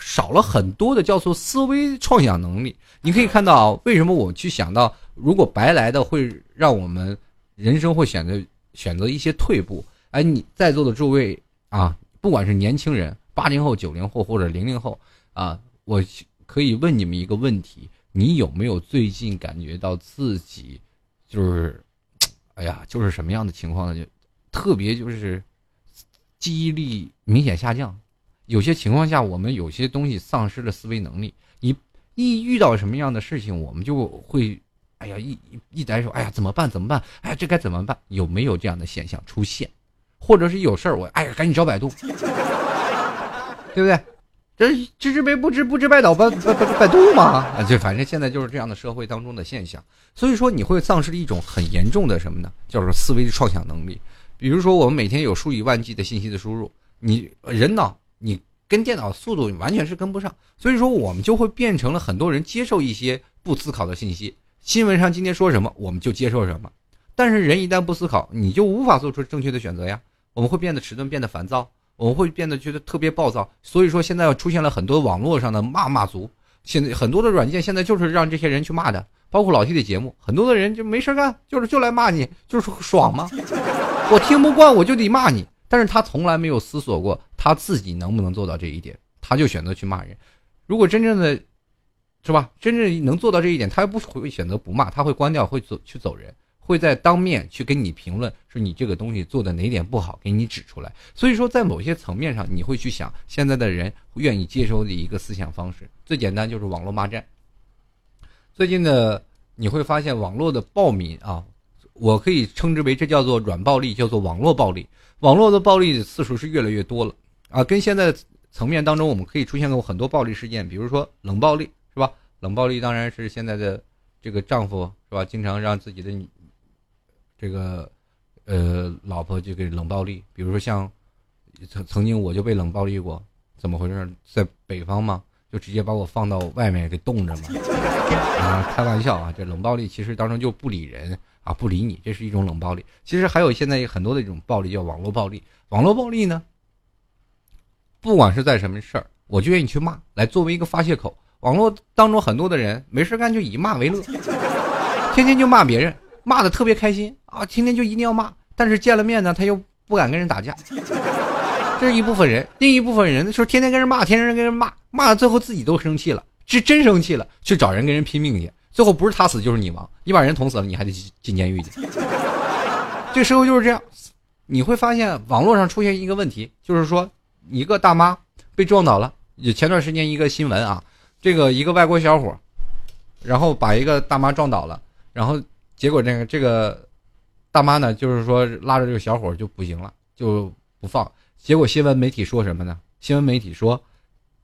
少了很多的叫做思维创想能力。你可以看到，为什么我去想到，如果白来的会让我们人生会选择。选择一些退步，哎，你在座的诸位啊，不管是年轻人，八零后、九零后或者零零后啊，我可以问你们一个问题：你有没有最近感觉到自己就是，哎呀，就是什么样的情况呢？就特别就是记忆力明显下降，有些情况下我们有些东西丧失了思维能力。一一遇到什么样的事情，我们就会。哎呀，一一一来说，哎呀，怎么办？怎么办？哎，这该怎么办？有没有这样的现象出现？或者是有事儿，我哎呀，赶紧找百度，对不对？这知之为不知，不知拜倒，百百百百度嘛？啊，就反正现在就是这样的社会当中的现象。所以说，你会丧失一种很严重的什么呢？叫做思维的创想能力。比如说，我们每天有数以万计的信息的输入，你人脑你跟电脑速度完全是跟不上。所以说，我们就会变成了很多人接受一些不思考的信息。新闻上今天说什么，我们就接受什么。但是人一旦不思考，你就无法做出正确的选择呀。我们会变得迟钝，变得烦躁，我们会变得觉得特别暴躁。所以说，现在要出现了很多网络上的骂骂族。现在很多的软件现在就是让这些人去骂的，包括老 T 的节目，很多的人就没事干，就是就来骂你，就是爽吗？我听不惯，我就得骂你。但是他从来没有思索过他自己能不能做到这一点，他就选择去骂人。如果真正的。是吧？真正能做到这一点，他又不会选择不骂，他会关掉，会走去走人，会在当面去跟你评论，说你这个东西做的哪点不好，给你指出来。所以说，在某些层面上，你会去想，现在的人愿意接收的一个思想方式，最简单就是网络骂战。最近的你会发现，网络的暴民啊，我可以称之为这叫做软暴力，叫做网络暴力。网络的暴力的次数是越来越多了啊，跟现在层面当中，我们可以出现过很多暴力事件，比如说冷暴力。是吧？冷暴力当然是现在的这个丈夫是吧？经常让自己的女这个呃老婆就给冷暴力。比如说像曾曾经我就被冷暴力过，怎么回事？在北方嘛，就直接把我放到外面给冻着嘛。啊，开玩笑啊！这冷暴力其实当中就不理人啊，不理你，这是一种冷暴力。其实还有现在很多的一种暴力叫网络暴力。网络暴力呢，不管是在什么事儿，我就愿意去骂，来作为一个发泄口。网络当中很多的人没事干就以骂为乐，天天就骂别人，骂的特别开心啊！天天就一定要骂，但是见了面呢，他又不敢跟人打架。这是一部分人，另一部分人说天天跟人骂，天天跟人骂，骂到最后自己都生气了，是真生气了，去找人跟人拼命去。最后不是他死就是你亡，你把人捅死了，你还得进监狱去。这社会就是这样，你会发现网络上出现一个问题，就是说一个大妈被撞倒了，前段时间一个新闻啊。这个一个外国小伙，然后把一个大妈撞倒了，然后结果这个这个大妈呢，就是说拉着这个小伙就不行了，就不放。结果新闻媒体说什么呢？新闻媒体说，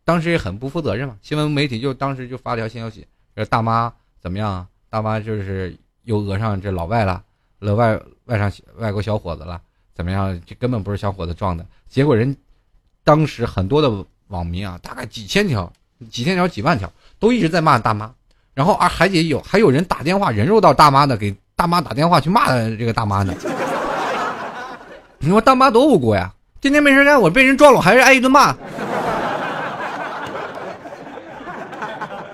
当时也很不负责任嘛。新闻媒体就当时就发条新消息，这大妈怎么样？大妈就是又讹上这老外了，讹外外上外国小伙子了，怎么样？这根本不是小伙子撞的。结果人当时很多的网民啊，大概几千条。几千条、几万条都一直在骂大妈，然后啊还得有还有人打电话人肉到大妈的，给大妈打电话去骂这个大妈呢。你说大妈多无辜呀！天天没事干，我被人撞了，我还是挨一顿骂，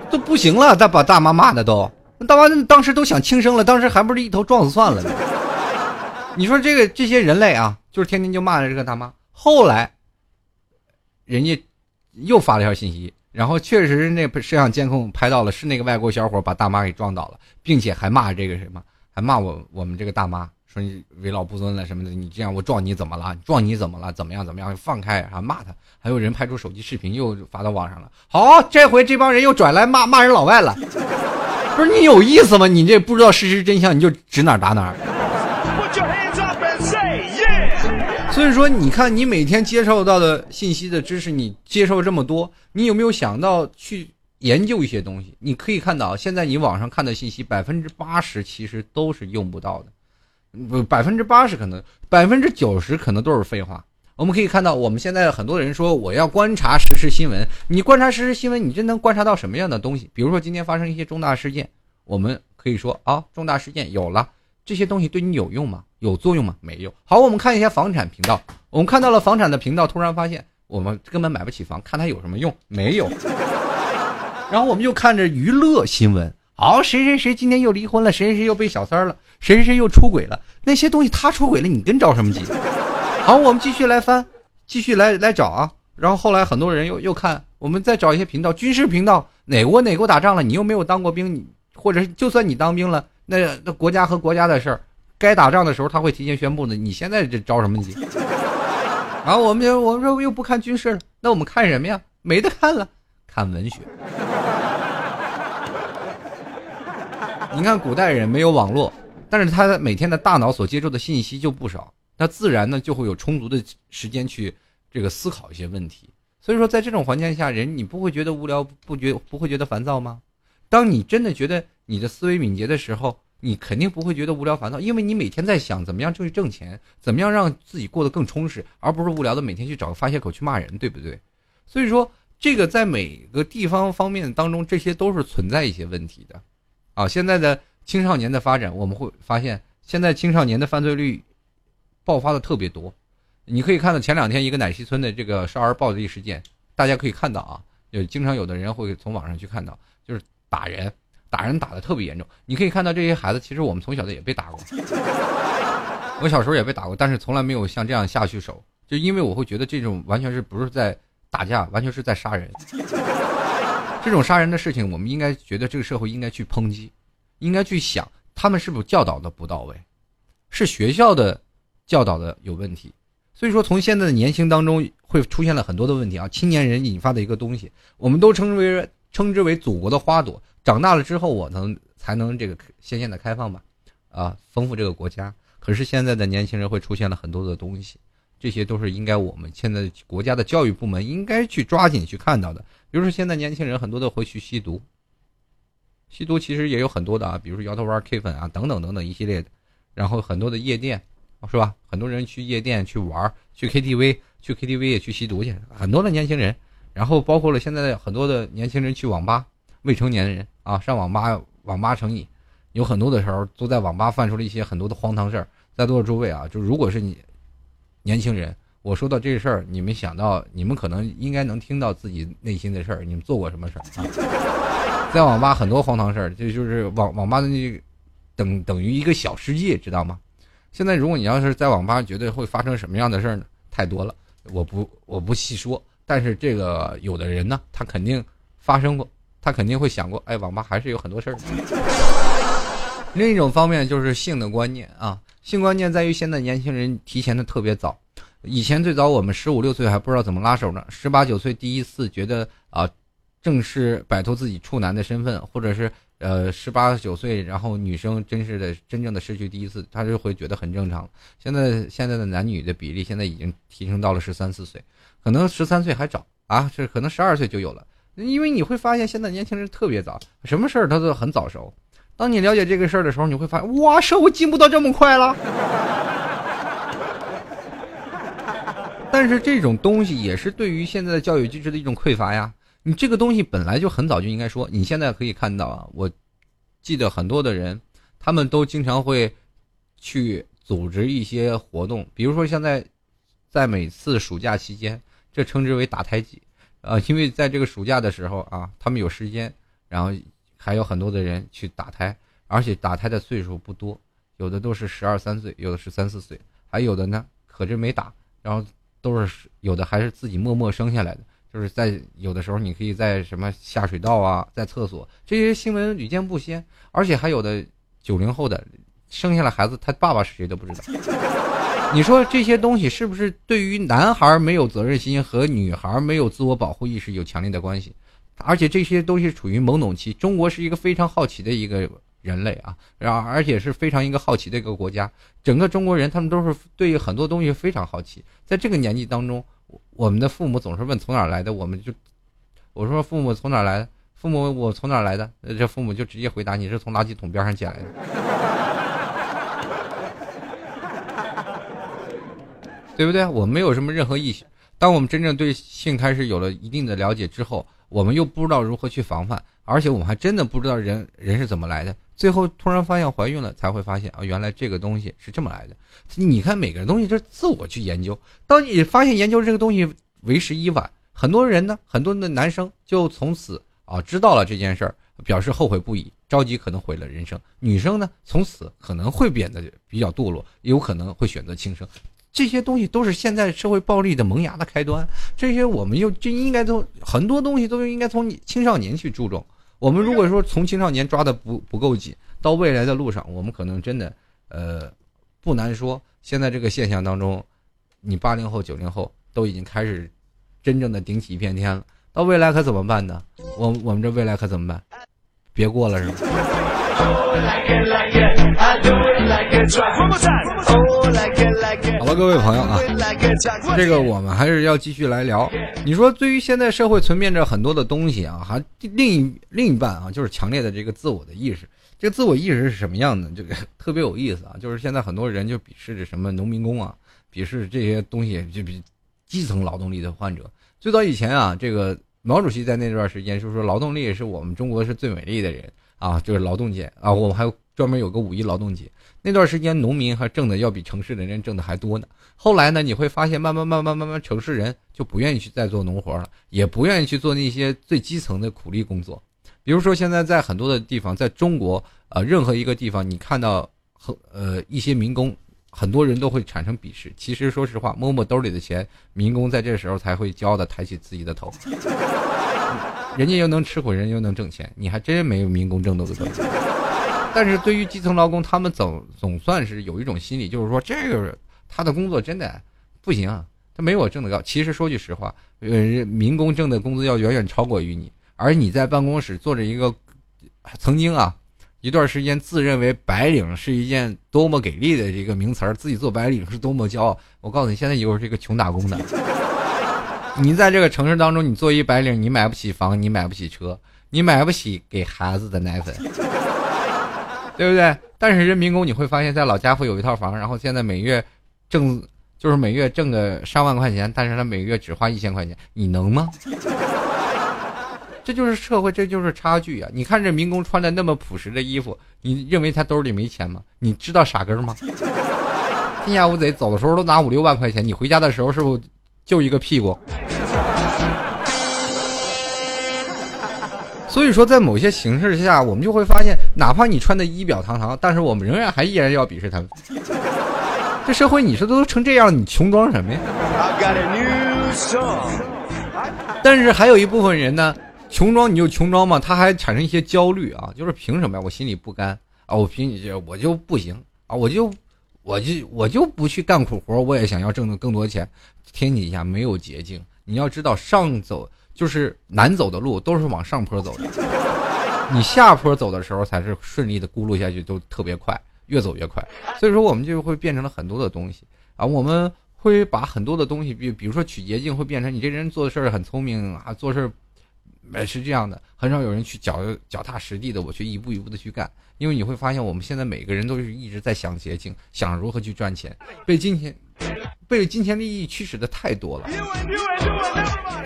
都不行了。再把大妈骂的都，大妈当时都想轻生了，当时还不是一头撞死算了呢。你说这个这些人类啊，就是天天就骂着这个大妈。后来，人家又发了一条信息。然后确实，那摄像监控拍到了，是那个外国小伙把大妈给撞倒了，并且还骂这个什么，还骂我我们这个大妈，说你为老不尊了什么的，你这样我撞你怎么了？撞你怎么了？怎么样怎么样？放开还骂他，还有人拍出手机视频又发到网上了。好，这回这帮人又转来骂骂人老外了，不是你有意思吗？你这不知道事实真相，你就指哪打哪。所以说，你看你每天接受到的信息的知识，你接受这么多，你有没有想到去研究一些东西？你可以看到，现在你网上看的信息，百分之八十其实都是用不到的。不，百分之八十可能，百分之九十可能都是废话。我们可以看到，我们现在很多人说我要观察实时新闻，你观察实时新闻，你真能观察到什么样的东西？比如说今天发生一些重大事件，我们可以说啊，重大事件有了，这些东西对你有用吗？有作用吗？没有。好，我们看一下房产频道，我们看到了房产的频道，突然发现我们根本买不起房，看它有什么用？没有。然后我们又看着娱乐新闻。好，谁谁谁今天又离婚了，谁谁谁又被小三了，谁谁谁又出轨了，那些东西他出轨了，你跟着什么急？好，我们继续来翻，继续来来找啊。然后后来很多人又又看，我们再找一些频道，军事频道，哪国哪国打仗了，你又没有当过兵，你或者就算你当兵了，那那国家和国家的事儿，该打仗的时候他会提前宣布的，你现在这着什么急？然后我们就我们说又不看军事了，那我们看什么呀？没得看了，看文学。你看，古代人没有网络，但是他每天的大脑所接受的信息就不少，那自然呢就会有充足的时间去这个思考一些问题。所以说，在这种环境下，人你不会觉得无聊，不觉不会觉得烦躁吗？当你真的觉得你的思维敏捷的时候，你肯定不会觉得无聊烦躁，因为你每天在想怎么样去挣钱，怎么样让自己过得更充实，而不是无聊的每天去找个发泄口去骂人，对不对？所以说，这个在每个地方方面当中，这些都是存在一些问题的。啊，现在的青少年的发展，我们会发现，现在青少年的犯罪率爆发的特别多。你可以看到前两天一个奶西村的这个少儿暴力事件，大家可以看到啊，有经常有的人会从网上去看到，就是打人，打人打的特别严重。你可以看到这些孩子，其实我们从小的也被打过，我小时候也被打过，但是从来没有像这样下去手，就因为我会觉得这种完全是不是在打架，完全是在杀人。这种杀人的事情，我们应该觉得这个社会应该去抨击，应该去想他们是不是教导的不到位，是学校的教导的有问题。所以说，从现在的年轻当中会出现了很多的问题啊，青年人引发的一个东西，我们都称之为称之为祖国的花朵。长大了之后，我能才能这个先现的开放吧，啊，丰富这个国家。可是现在的年轻人会出现了很多的东西。这些都是应该我们现在国家的教育部门应该去抓紧去看到的。比如说，现在年轻人很多都会去吸毒，吸毒其实也有很多的啊，比如说摇头丸、K 粉啊等等等等一系列的。然后很多的夜店，是吧？很多人去夜店去玩，去 KTV，去 KTV 也去吸毒去。很多的年轻人，然后包括了现在的很多的年轻人去网吧，未成年人啊上网吧网吧成瘾，有很多的时候都在网吧犯出了一些很多的荒唐事儿。在座的诸位啊，就如果是你。年轻人，我说到这事儿，你们想到，你们可能应该能听到自己内心的事儿。你们做过什么事儿啊？在网吧很多荒唐事儿，这就是网网吧的那等等于一个小世界，知道吗？现在如果你要是在网吧，绝对会发生什么样的事儿呢？太多了，我不我不细说。但是这个有的人呢，他肯定发生过，他肯定会想过，哎，网吧还是有很多事儿。另一种方面就是性的观念啊。性观念在于现在年轻人提前的特别早，以前最早我们十五六岁还不知道怎么拉手呢，十八九岁第一次觉得啊，正式摆脱自己处男的身份，或者是呃十八九岁，然后女生真是的真正的失去第一次，他就会觉得很正常。现在现在的男女的比例现在已经提升到了十三四岁，可能十三岁还早啊，这可能十二岁就有了，因为你会发现现在年轻人特别早，什么事儿他都很早熟。当你了解这个事儿的时候，你会发现，哇，社会进步到这么快了。但是这种东西也是对于现在的教育机制的一种匮乏呀。你这个东西本来就很早就应该说。你现在可以看到啊，我记得很多的人，他们都经常会去组织一些活动，比如说现在在每次暑假期间，这称之为打胎季，呃，因为在这个暑假的时候啊，他们有时间，然后。还有很多的人去打胎，而且打胎的岁数不多，有的都是十二三岁，有的是三四岁，还有的呢，可是没打，然后都是有的还是自己默默生下来的，就是在有的时候，你可以在什么下水道啊，在厕所，这些新闻屡见不鲜，而且还有的九零后的生下来孩子，他爸爸是谁都不知道。你说这些东西是不是对于男孩没有责任心和女孩没有自我保护意识有强烈的关系？而且这些东西处于懵懂期。中国是一个非常好奇的一个人类啊，然后而且是非常一个好奇的一个国家。整个中国人他们都是对很多东西非常好奇。在这个年纪当中，我们的父母总是问从哪来的，我们就我说父母从哪来的，父母我从哪来的，这父母就直接回答你是从垃圾桶边上捡来的，对不对？我们没有什么任何意识。当我们真正对性开始有了一定的了解之后，我们又不知道如何去防范，而且我们还真的不知道人人是怎么来的。最后突然发现怀孕了，才会发现啊，原来这个东西是这么来的。你看每个人东西就，是自我去研究。当你发现研究这个东西为时已晚，很多人呢，很多的男生就从此啊知道了这件事儿，表示后悔不已，着急可能毁了人生。女生呢，从此可能会变得比较堕落，有可能会选择轻生。这些东西都是现在社会暴力的萌芽的开端。这些我们又就应该从很多东西都应该从青少年去注重。我们如果说从青少年抓的不不够紧，到未来的路上，我们可能真的，呃，不难说。现在这个现象当中，你八零后、九零后都已经开始真正的顶起一片天了。到未来可怎么办呢？我我们这未来可怎么办？别过了是吗？好了，各位朋友啊，这个我们还是要继续来聊。你说，对于现在社会存面着很多的东西啊，还另一另一半啊，就是强烈的这个自我的意识。这个自我意识是什么样的？这个 特别有意思啊，就是现在很多人就鄙视着什么农民工啊，鄙视这些东西，就比基层劳动力的患者。最早以前啊，这个毛主席在那段时间就说，劳动力是我们中国是最美丽的人啊，就是劳动节啊，我们还有专门有个五一劳动节。那段时间，农民还挣的要比城市的人挣的还多呢。后来呢，你会发现，慢慢、慢慢、慢慢，城市人就不愿意去再做农活了，也不愿意去做那些最基层的苦力工作。比如说，现在在很多的地方，在中国，呃，任何一个地方，你看到很呃一些民工，很多人都会产生鄙视。其实，说实话，摸摸兜里的钱，民工在这时候才会骄傲的抬起自己的头。人家又能吃苦，人又能挣钱，你还真没有民工挣多多。但是对于基层劳工，他们总总算是有一种心理，就是说这个他的工作真的不行，他没我挣的高。其实说句实话，呃，民工挣的工资要远远超过于你，而你在办公室坐着一个，曾经啊一段时间自认为白领是一件多么给力的这个名词儿，自己做白领是多么骄傲。我告诉你，现在又是这个穷打工的。你在这个城市当中，你做一白领，你买不起房，你买不起车，你买不起给孩子的奶粉。对不对？但是人民工你会发现在老家会有一套房，然后现在每月挣就是每月挣个上万块钱，但是他每个月只花一千块钱，你能吗？这就是社会，这就是差距啊！你看这民工穿的那么朴实的衣服，你认为他兜里没钱吗？你知道傻根吗？天下无贼走的时候都拿五六万块钱，你回家的时候是不是就一个屁股？所以说，在某些形势下，我们就会发现，哪怕你穿的仪表堂堂，但是我们仍然还依然要鄙视他们。这社会，你说都成这样，你穷装什么呀？但是还有一部分人呢，穷装你就穷装嘛，他还产生一些焦虑啊，就是凭什么呀？我心里不甘啊，我凭你这我就不行啊，我就我就我就不去干苦活，我也想要挣的更多钱。天底下没有捷径，你要知道上走。就是难走的路都是往上坡走的，你下坡走的时候才是顺利的，咕噜下去都特别快，越走越快。所以说我们就会变成了很多的东西啊，我们会把很多的东西，比比如说取捷径，会变成你这人做事很聪明啊，做事是这样的，很少有人去脚脚踏实地的，我去一步一步的去干。因为你会发现，我们现在每个人都是一直在想捷径，想如何去赚钱，被金钱。被金钱利益驱使的太多了，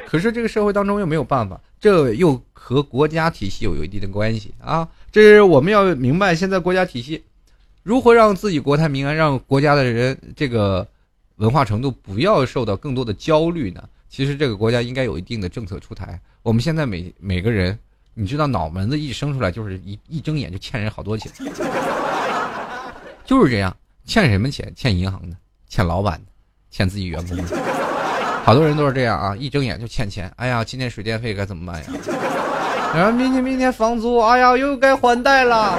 可是这个社会当中又没有办法，这又和国家体系有有一定的关系啊！这是我们要明白，现在国家体系如何让自己国泰民安，让国家的人这个文化程度不要受到更多的焦虑呢？其实这个国家应该有一定的政策出台。我们现在每每个人，你知道脑门子一生出来就是一一睁眼就欠人好多钱，就是这样，欠什么钱？欠银行的，欠老板的。欠自己员工的，好多人都是这样啊！一睁眼就欠钱。哎呀，今天水电费该怎么办呀？然后明天明天房租，哎呀，又该还贷了。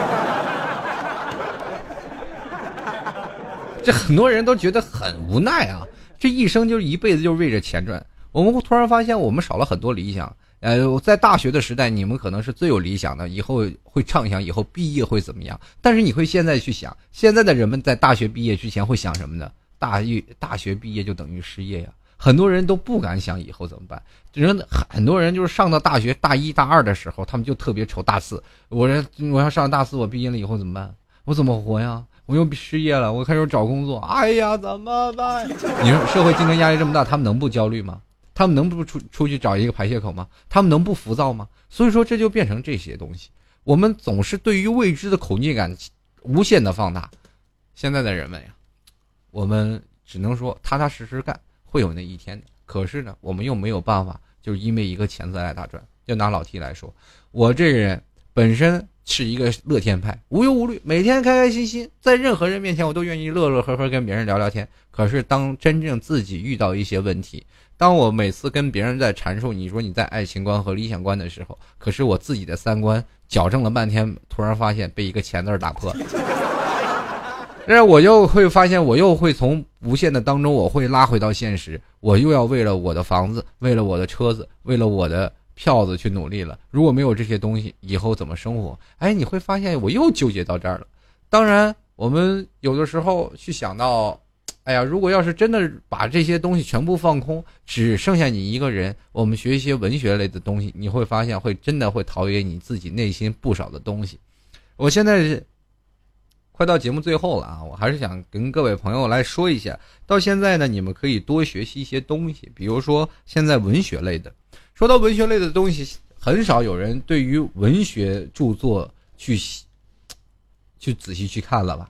这很多人都觉得很无奈啊！这一生就是一辈子就是为着钱赚。我们突然发现，我们少了很多理想。呃，在大学的时代，你们可能是最有理想的，以后会畅想以后毕业会怎么样。但是你会现在去想，现在的人们在大学毕业之前会想什么呢？大一大学毕业就等于失业呀，很多人都不敢想以后怎么办。人很多人就是上到大学大一大二的时候，他们就特别愁大四。我这我要上大四，我毕业了以后怎么办？我怎么活呀？我又失业了，我开始找工作。哎呀，怎么办？你说社会竞争压力这么大，他们能不焦虑吗？他们能不出出去找一个排泄口吗？他们能不浮躁吗？所以说，这就变成这些东西。我们总是对于未知的恐惧感无限的放大。现在的人们呀，我们只能说踏踏实实干，会有那一天的。可是呢，我们又没有办法，就是因为一个钱字来打转。就拿老 T 来说，我这人本身。是一个乐天派，无忧无虑，每天开开心心，在任何人面前我都愿意乐乐呵呵跟别人聊聊天。可是当真正自己遇到一些问题，当我每次跟别人在阐述你说你在爱情观和理想观的时候，可是我自己的三观矫正了半天，突然发现被一个钱字打破了。那我又会发现，我又会从无限的当中，我会拉回到现实，我又要为了我的房子，为了我的车子，为了我的。票子去努力了，如果没有这些东西，以后怎么生活？哎，你会发现我又纠结到这儿了。当然，我们有的时候去想到，哎呀，如果要是真的把这些东西全部放空，只剩下你一个人，我们学一些文学类的东西，你会发现会真的会陶冶你自己内心不少的东西。我现在快到节目最后了啊，我还是想跟各位朋友来说一下，到现在呢，你们可以多学习一些东西，比如说现在文学类的。说到文学类的东西，很少有人对于文学著作去去仔细去看了吧？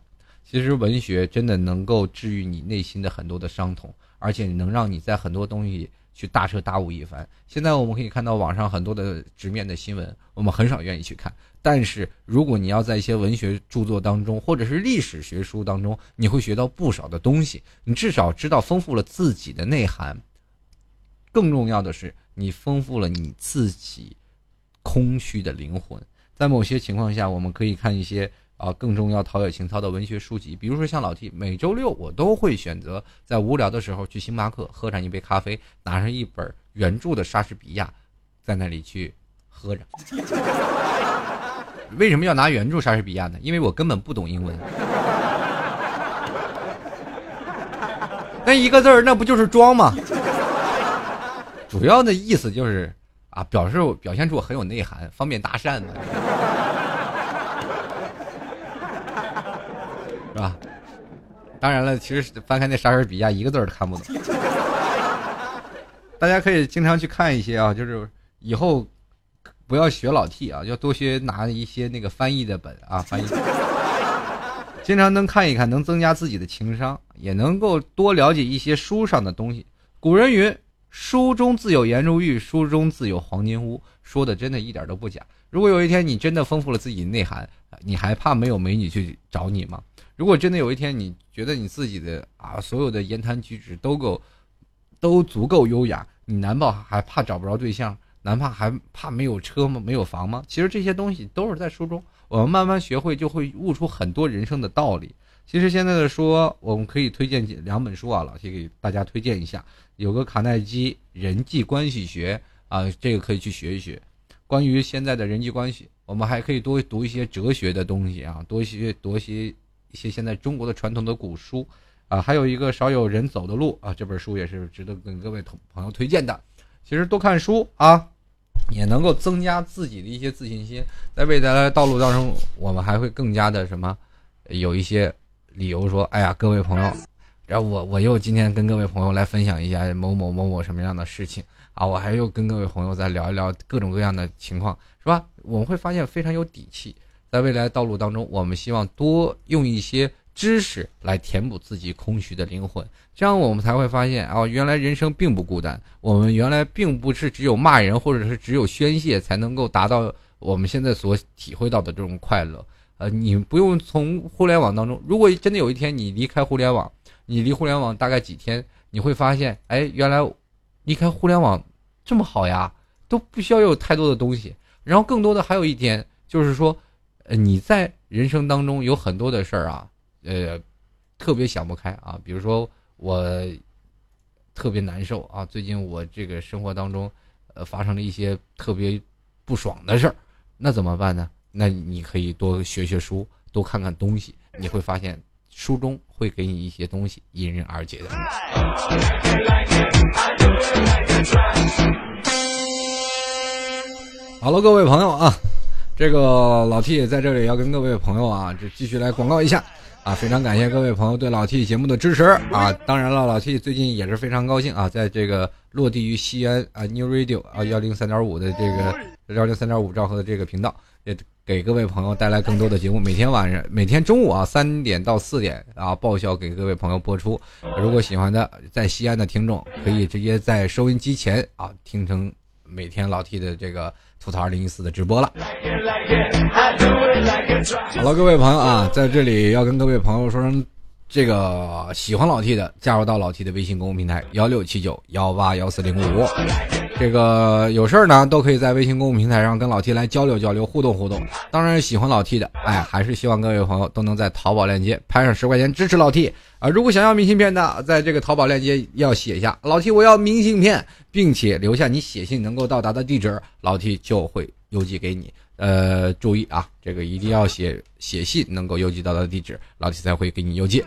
其实文学真的能够治愈你内心的很多的伤痛，而且能让你在很多东西去大彻大悟一番。现在我们可以看到网上很多的直面的新闻，我们很少愿意去看。但是如果你要在一些文学著作当中，或者是历史学书当中，你会学到不少的东西，你至少知道丰富了自己的内涵。更重要的是。你丰富了你自己空虚的灵魂，在某些情况下，我们可以看一些啊更重要、陶冶情操的文学书籍，比如说像老 T，每周六我都会选择在无聊的时候去星巴克喝上一杯咖啡，拿上一本原著的莎士比亚，在那里去喝着。为什么要拿原著莎士比亚呢？因为我根本不懂英文，那一个字儿，那不就是装吗？主要的意思就是，啊，表示表现出我很有内涵，方便搭讪的，是吧？当然了，其实翻开那莎士比亚一个字儿都看不懂。大家可以经常去看一些啊，就是以后不要学老 T 啊，要多学拿一些那个翻译的本啊，翻译。经常能看一看，能增加自己的情商，也能够多了解一些书上的东西。古人云。书中自有颜如玉，书中自有黄金屋。说的真的一点都不假。如果有一天你真的丰富了自己的内涵，你还怕没有美女去找你吗？如果真的有一天你觉得你自己的啊所有的言谈举止都够，都足够优雅，你难道还怕找不着对象？难怕还怕没有车吗？没有房吗？其实这些东西都是在书中，我们慢慢学会，就会悟出很多人生的道理。其实现在的说，我们可以推荐两本书啊，老七给大家推荐一下。有个卡耐基人际关系学啊，这个可以去学一学。关于现在的人际关系，我们还可以多读一些哲学的东西啊，多学多些一些现在中国的传统的古书啊。还有一个少有人走的路啊，这本书也是值得跟各位同朋友推荐的。其实多看书啊，也能够增加自己的一些自信心，在未来的道路当中，我们还会更加的什么，有一些。理由说：“哎呀，各位朋友，然后我我又今天跟各位朋友来分享一下某某某某什么样的事情啊，我还又跟各位朋友再聊一聊各种各样的情况，是吧？我们会发现非常有底气。在未来道路当中，我们希望多用一些知识来填补自己空虚的灵魂，这样我们才会发现啊，原来人生并不孤单。我们原来并不是只有骂人或者是只有宣泄才能够达到我们现在所体会到的这种快乐。”呃，你不用从互联网当中。如果真的有一天你离开互联网，你离互联网大概几天，你会发现，哎，原来离开互联网这么好呀，都不需要有太多的东西。然后更多的还有一点就是说，呃，你在人生当中有很多的事儿啊，呃，特别想不开啊。比如说我特别难受啊，最近我这个生活当中，呃发生了一些特别不爽的事儿，那怎么办呢？那你可以多学学书，多看看东西，你会发现书中会给你一些东西迎刃而解的。好了，各位朋友啊，这个老 T 在这里要跟各位朋友啊，这继续来广告一下啊，非常感谢各位朋友对老 T 节目的支持啊！当然了，老 T 最近也是非常高兴啊，在这个落地于西安啊 New Radio 啊幺零三点五的这个幺零三点五兆赫的这个频道，也给各位朋友带来更多的节目。每天晚上、每天中午啊三点到四点啊报销给各位朋友播出。如果喜欢的在西安的听众，可以直接在收音机前啊听成每天老 T 的这个。吐槽二零一四的直播了。好了，各位朋友啊，在这里要跟各位朋友说声，这个喜欢老 T 的，加入到老 T 的微信公众平台幺六七九幺八幺四零五。这个有事儿呢，都可以在微信公众平台上跟老 T 来交流交流、互动互动。当然，喜欢老 T 的，哎，还是希望各位朋友都能在淘宝链接拍上十块钱支持老 T 啊！如果想要明信片的，在这个淘宝链接要写一下“老 T 我要明信片”，并且留下你写信能够到达的地址，老 T 就会邮寄给你。呃，注意啊，这个一定要写写信能够邮寄到的地址，老 T 才会给你邮寄。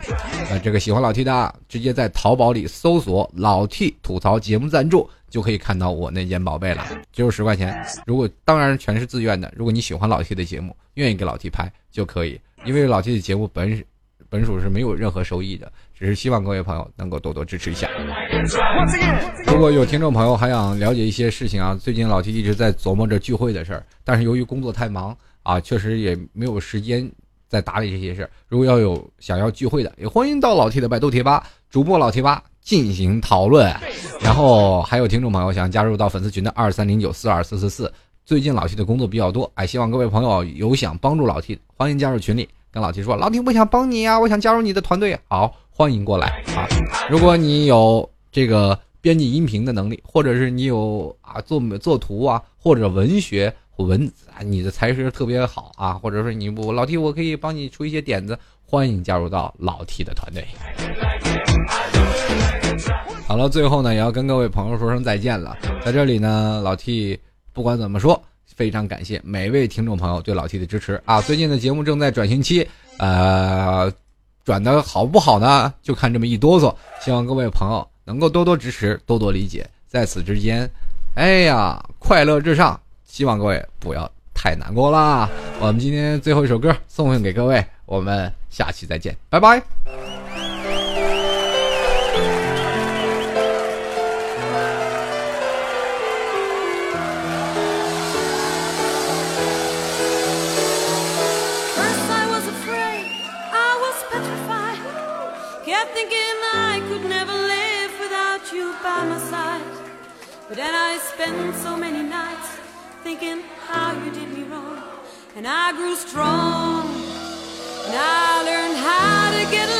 呃，这个喜欢老 T 的，直接在淘宝里搜索“老 T 吐槽节目赞助”，就可以看到我那件宝贝了，只有十块钱。如果当然全是自愿的，如果你喜欢老 T 的节目，愿意给老 T 拍就可以，因为老 T 的节目本本属是没有任何收益的。只是希望各位朋友能够多多支持一下。如果有听众朋友还想了解一些事情啊，最近老 T 一直在琢磨着聚会的事儿，但是由于工作太忙啊，确实也没有时间再打理这些事儿。如果要有想要聚会的，也欢迎到老 T 的百度贴吧主播老贴吧进行讨论。然后还有听众朋友想加入到粉丝群的二三零九四二四四四。最近老 T 的工作比较多，哎，希望各位朋友有想帮助老 T，欢迎加入群里跟老 T 说，老 T 我想帮你呀，我想加入你的团队。好。欢迎过来啊！如果你有这个编辑音频的能力，或者是你有啊做做图啊，或者文学文啊，你的才识特别好啊，或者说你我老 T 我可以帮你出一些点子，欢迎加入到老 T 的团队。好了，最后呢也要跟各位朋友说声再见了。在这里呢，老 T 不管怎么说，非常感谢每位听众朋友对老 T 的支持啊！最近的节目正在转型期，呃。转的好不好呢？就看这么一哆嗦。希望各位朋友能够多多支持，多多理解。在此之间，哎呀，快乐至上。希望各位不要太难过啦。我们今天最后一首歌送给各位，我们下期再见，拜拜。But then I spent so many nights thinking how you did me wrong. And I grew strong. And I learned how to get along.